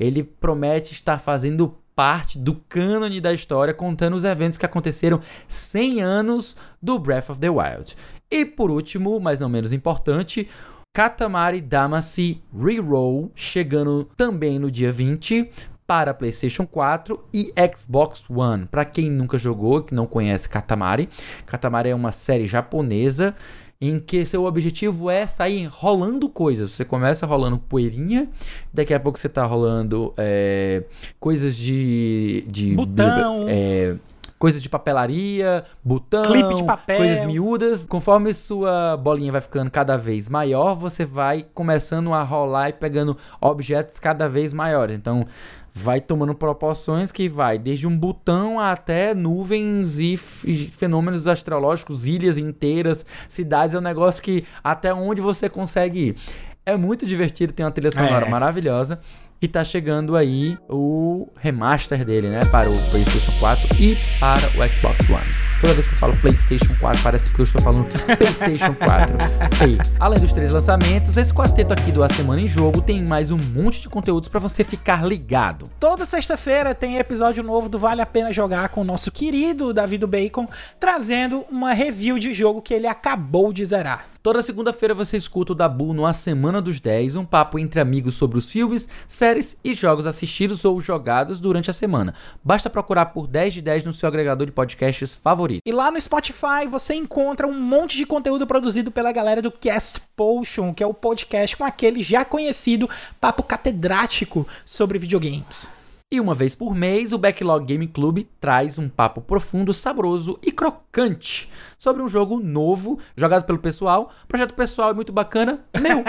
Ele promete estar fazendo parte do cânone da história, contando os eventos que aconteceram 100 anos do Breath of the Wild. E por último, mas não menos importante, Katamari Damacy Reroll, chegando também no dia 20 para PlayStation 4 e Xbox One. Para quem nunca jogou, que não conhece Katamari, Katamari é uma série japonesa em que seu objetivo é sair rolando coisas. Você começa rolando poeirinha, daqui a pouco você tá rolando é, coisas de, de Botão. é, coisas de papelaria, botão, Clipe de papel. coisas miúdas. Conforme sua bolinha vai ficando cada vez maior, você vai começando a rolar e pegando objetos cada vez maiores. Então, vai tomando proporções que vai desde um botão até nuvens e fenômenos astrológicos, ilhas inteiras, cidades. É um negócio que até onde você consegue ir. É muito divertido, tem uma trilha sonora É. maravilhosa. E tá chegando aí o remaster dele, né? Para o PlayStation 4 e para o Xbox One. Toda vez que eu falo PlayStation 4, parece que eu estou falando PlayStation 4. E, além dos três lançamentos, esse quarteto aqui do A Semana em Jogo tem mais um monte de conteúdos para você ficar ligado. Toda sexta-feira tem episódio novo do Vale a Pena Jogar com o nosso querido Davi do Bacon, trazendo uma review de jogo que ele acabou de zerar. Toda segunda-feira você escuta o Dabu no A Semana dos 10, um papo entre amigos sobre os filmes, séries e jogos assistidos ou jogados durante a semana. Basta procurar por 10 de 10 no seu agregador de podcasts favorito. E lá no Spotify você encontra um monte de conteúdo produzido pela galera do Cast Potion, que é o podcast com aquele já conhecido papo catedrático sobre videogames. E uma vez por mês, o Backlog Game Club traz um papo profundo, saboroso e crocante sobre um jogo novo, jogado pelo pessoal. Projeto pessoal é muito bacana, meu.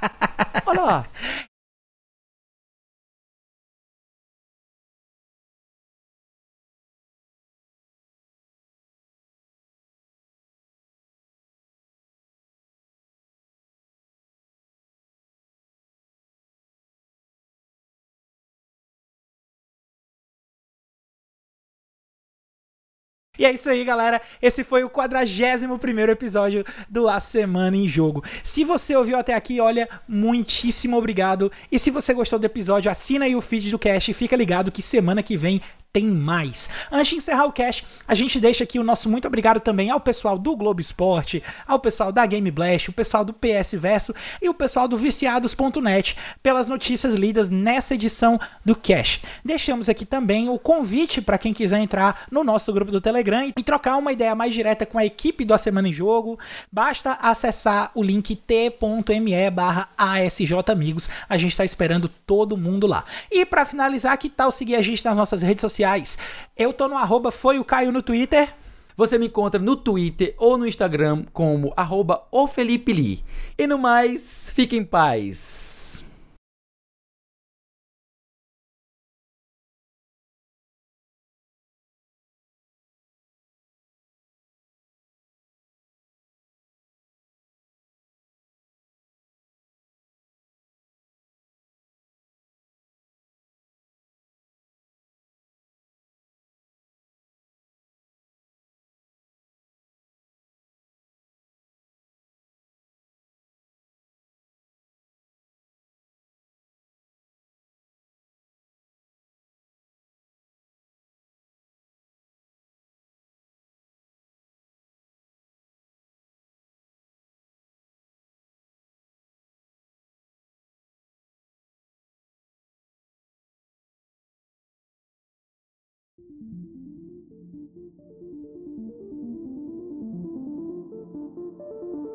Olha lá. E é isso aí, galera. Esse foi o 41 primeiro episódio do A Semana em Jogo. Se você ouviu até aqui, olha, muitíssimo obrigado. E se você gostou do episódio, assina aí o feed do cast e fica ligado que semana que vem tem mais. Antes de encerrar o cast, a gente deixa aqui o nosso muito obrigado também ao pessoal do Globo Esporte, ao pessoal da Game Blast, o pessoal do PS Verso e o pessoal do viciados.net pelas notícias lidas nessa edição do Cash. Deixamos aqui também o convite para quem quiser entrar no nosso grupo do Telegram e trocar uma ideia mais direta com a equipe do A Semana em Jogo. Basta acessar o link t.me barra asjamigos. A gente está esperando todo mundo lá. E para finalizar, que tal seguir a gente nas nossas redes sociais? Eu tô no arroba foi o Caio no Twitter. Você me encontra no Twitter ou no Instagram como arroba o Felipe Lee. E no mais, fique em paz. Thank you.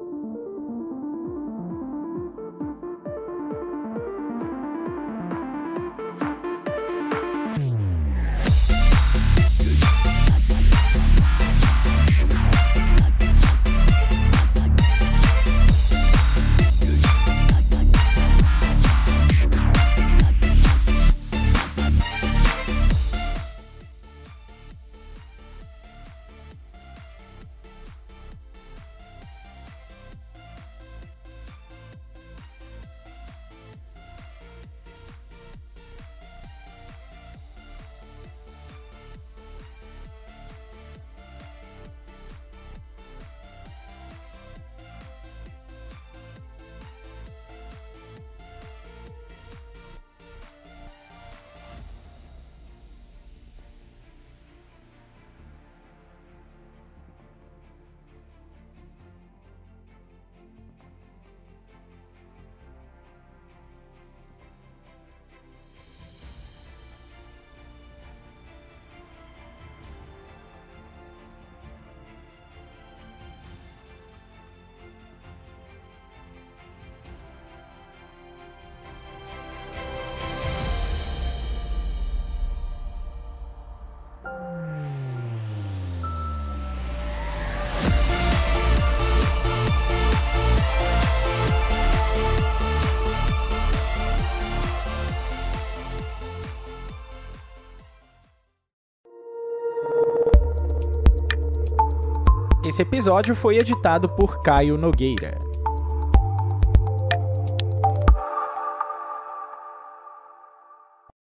Esse episódio foi editado por Caio Nogueira.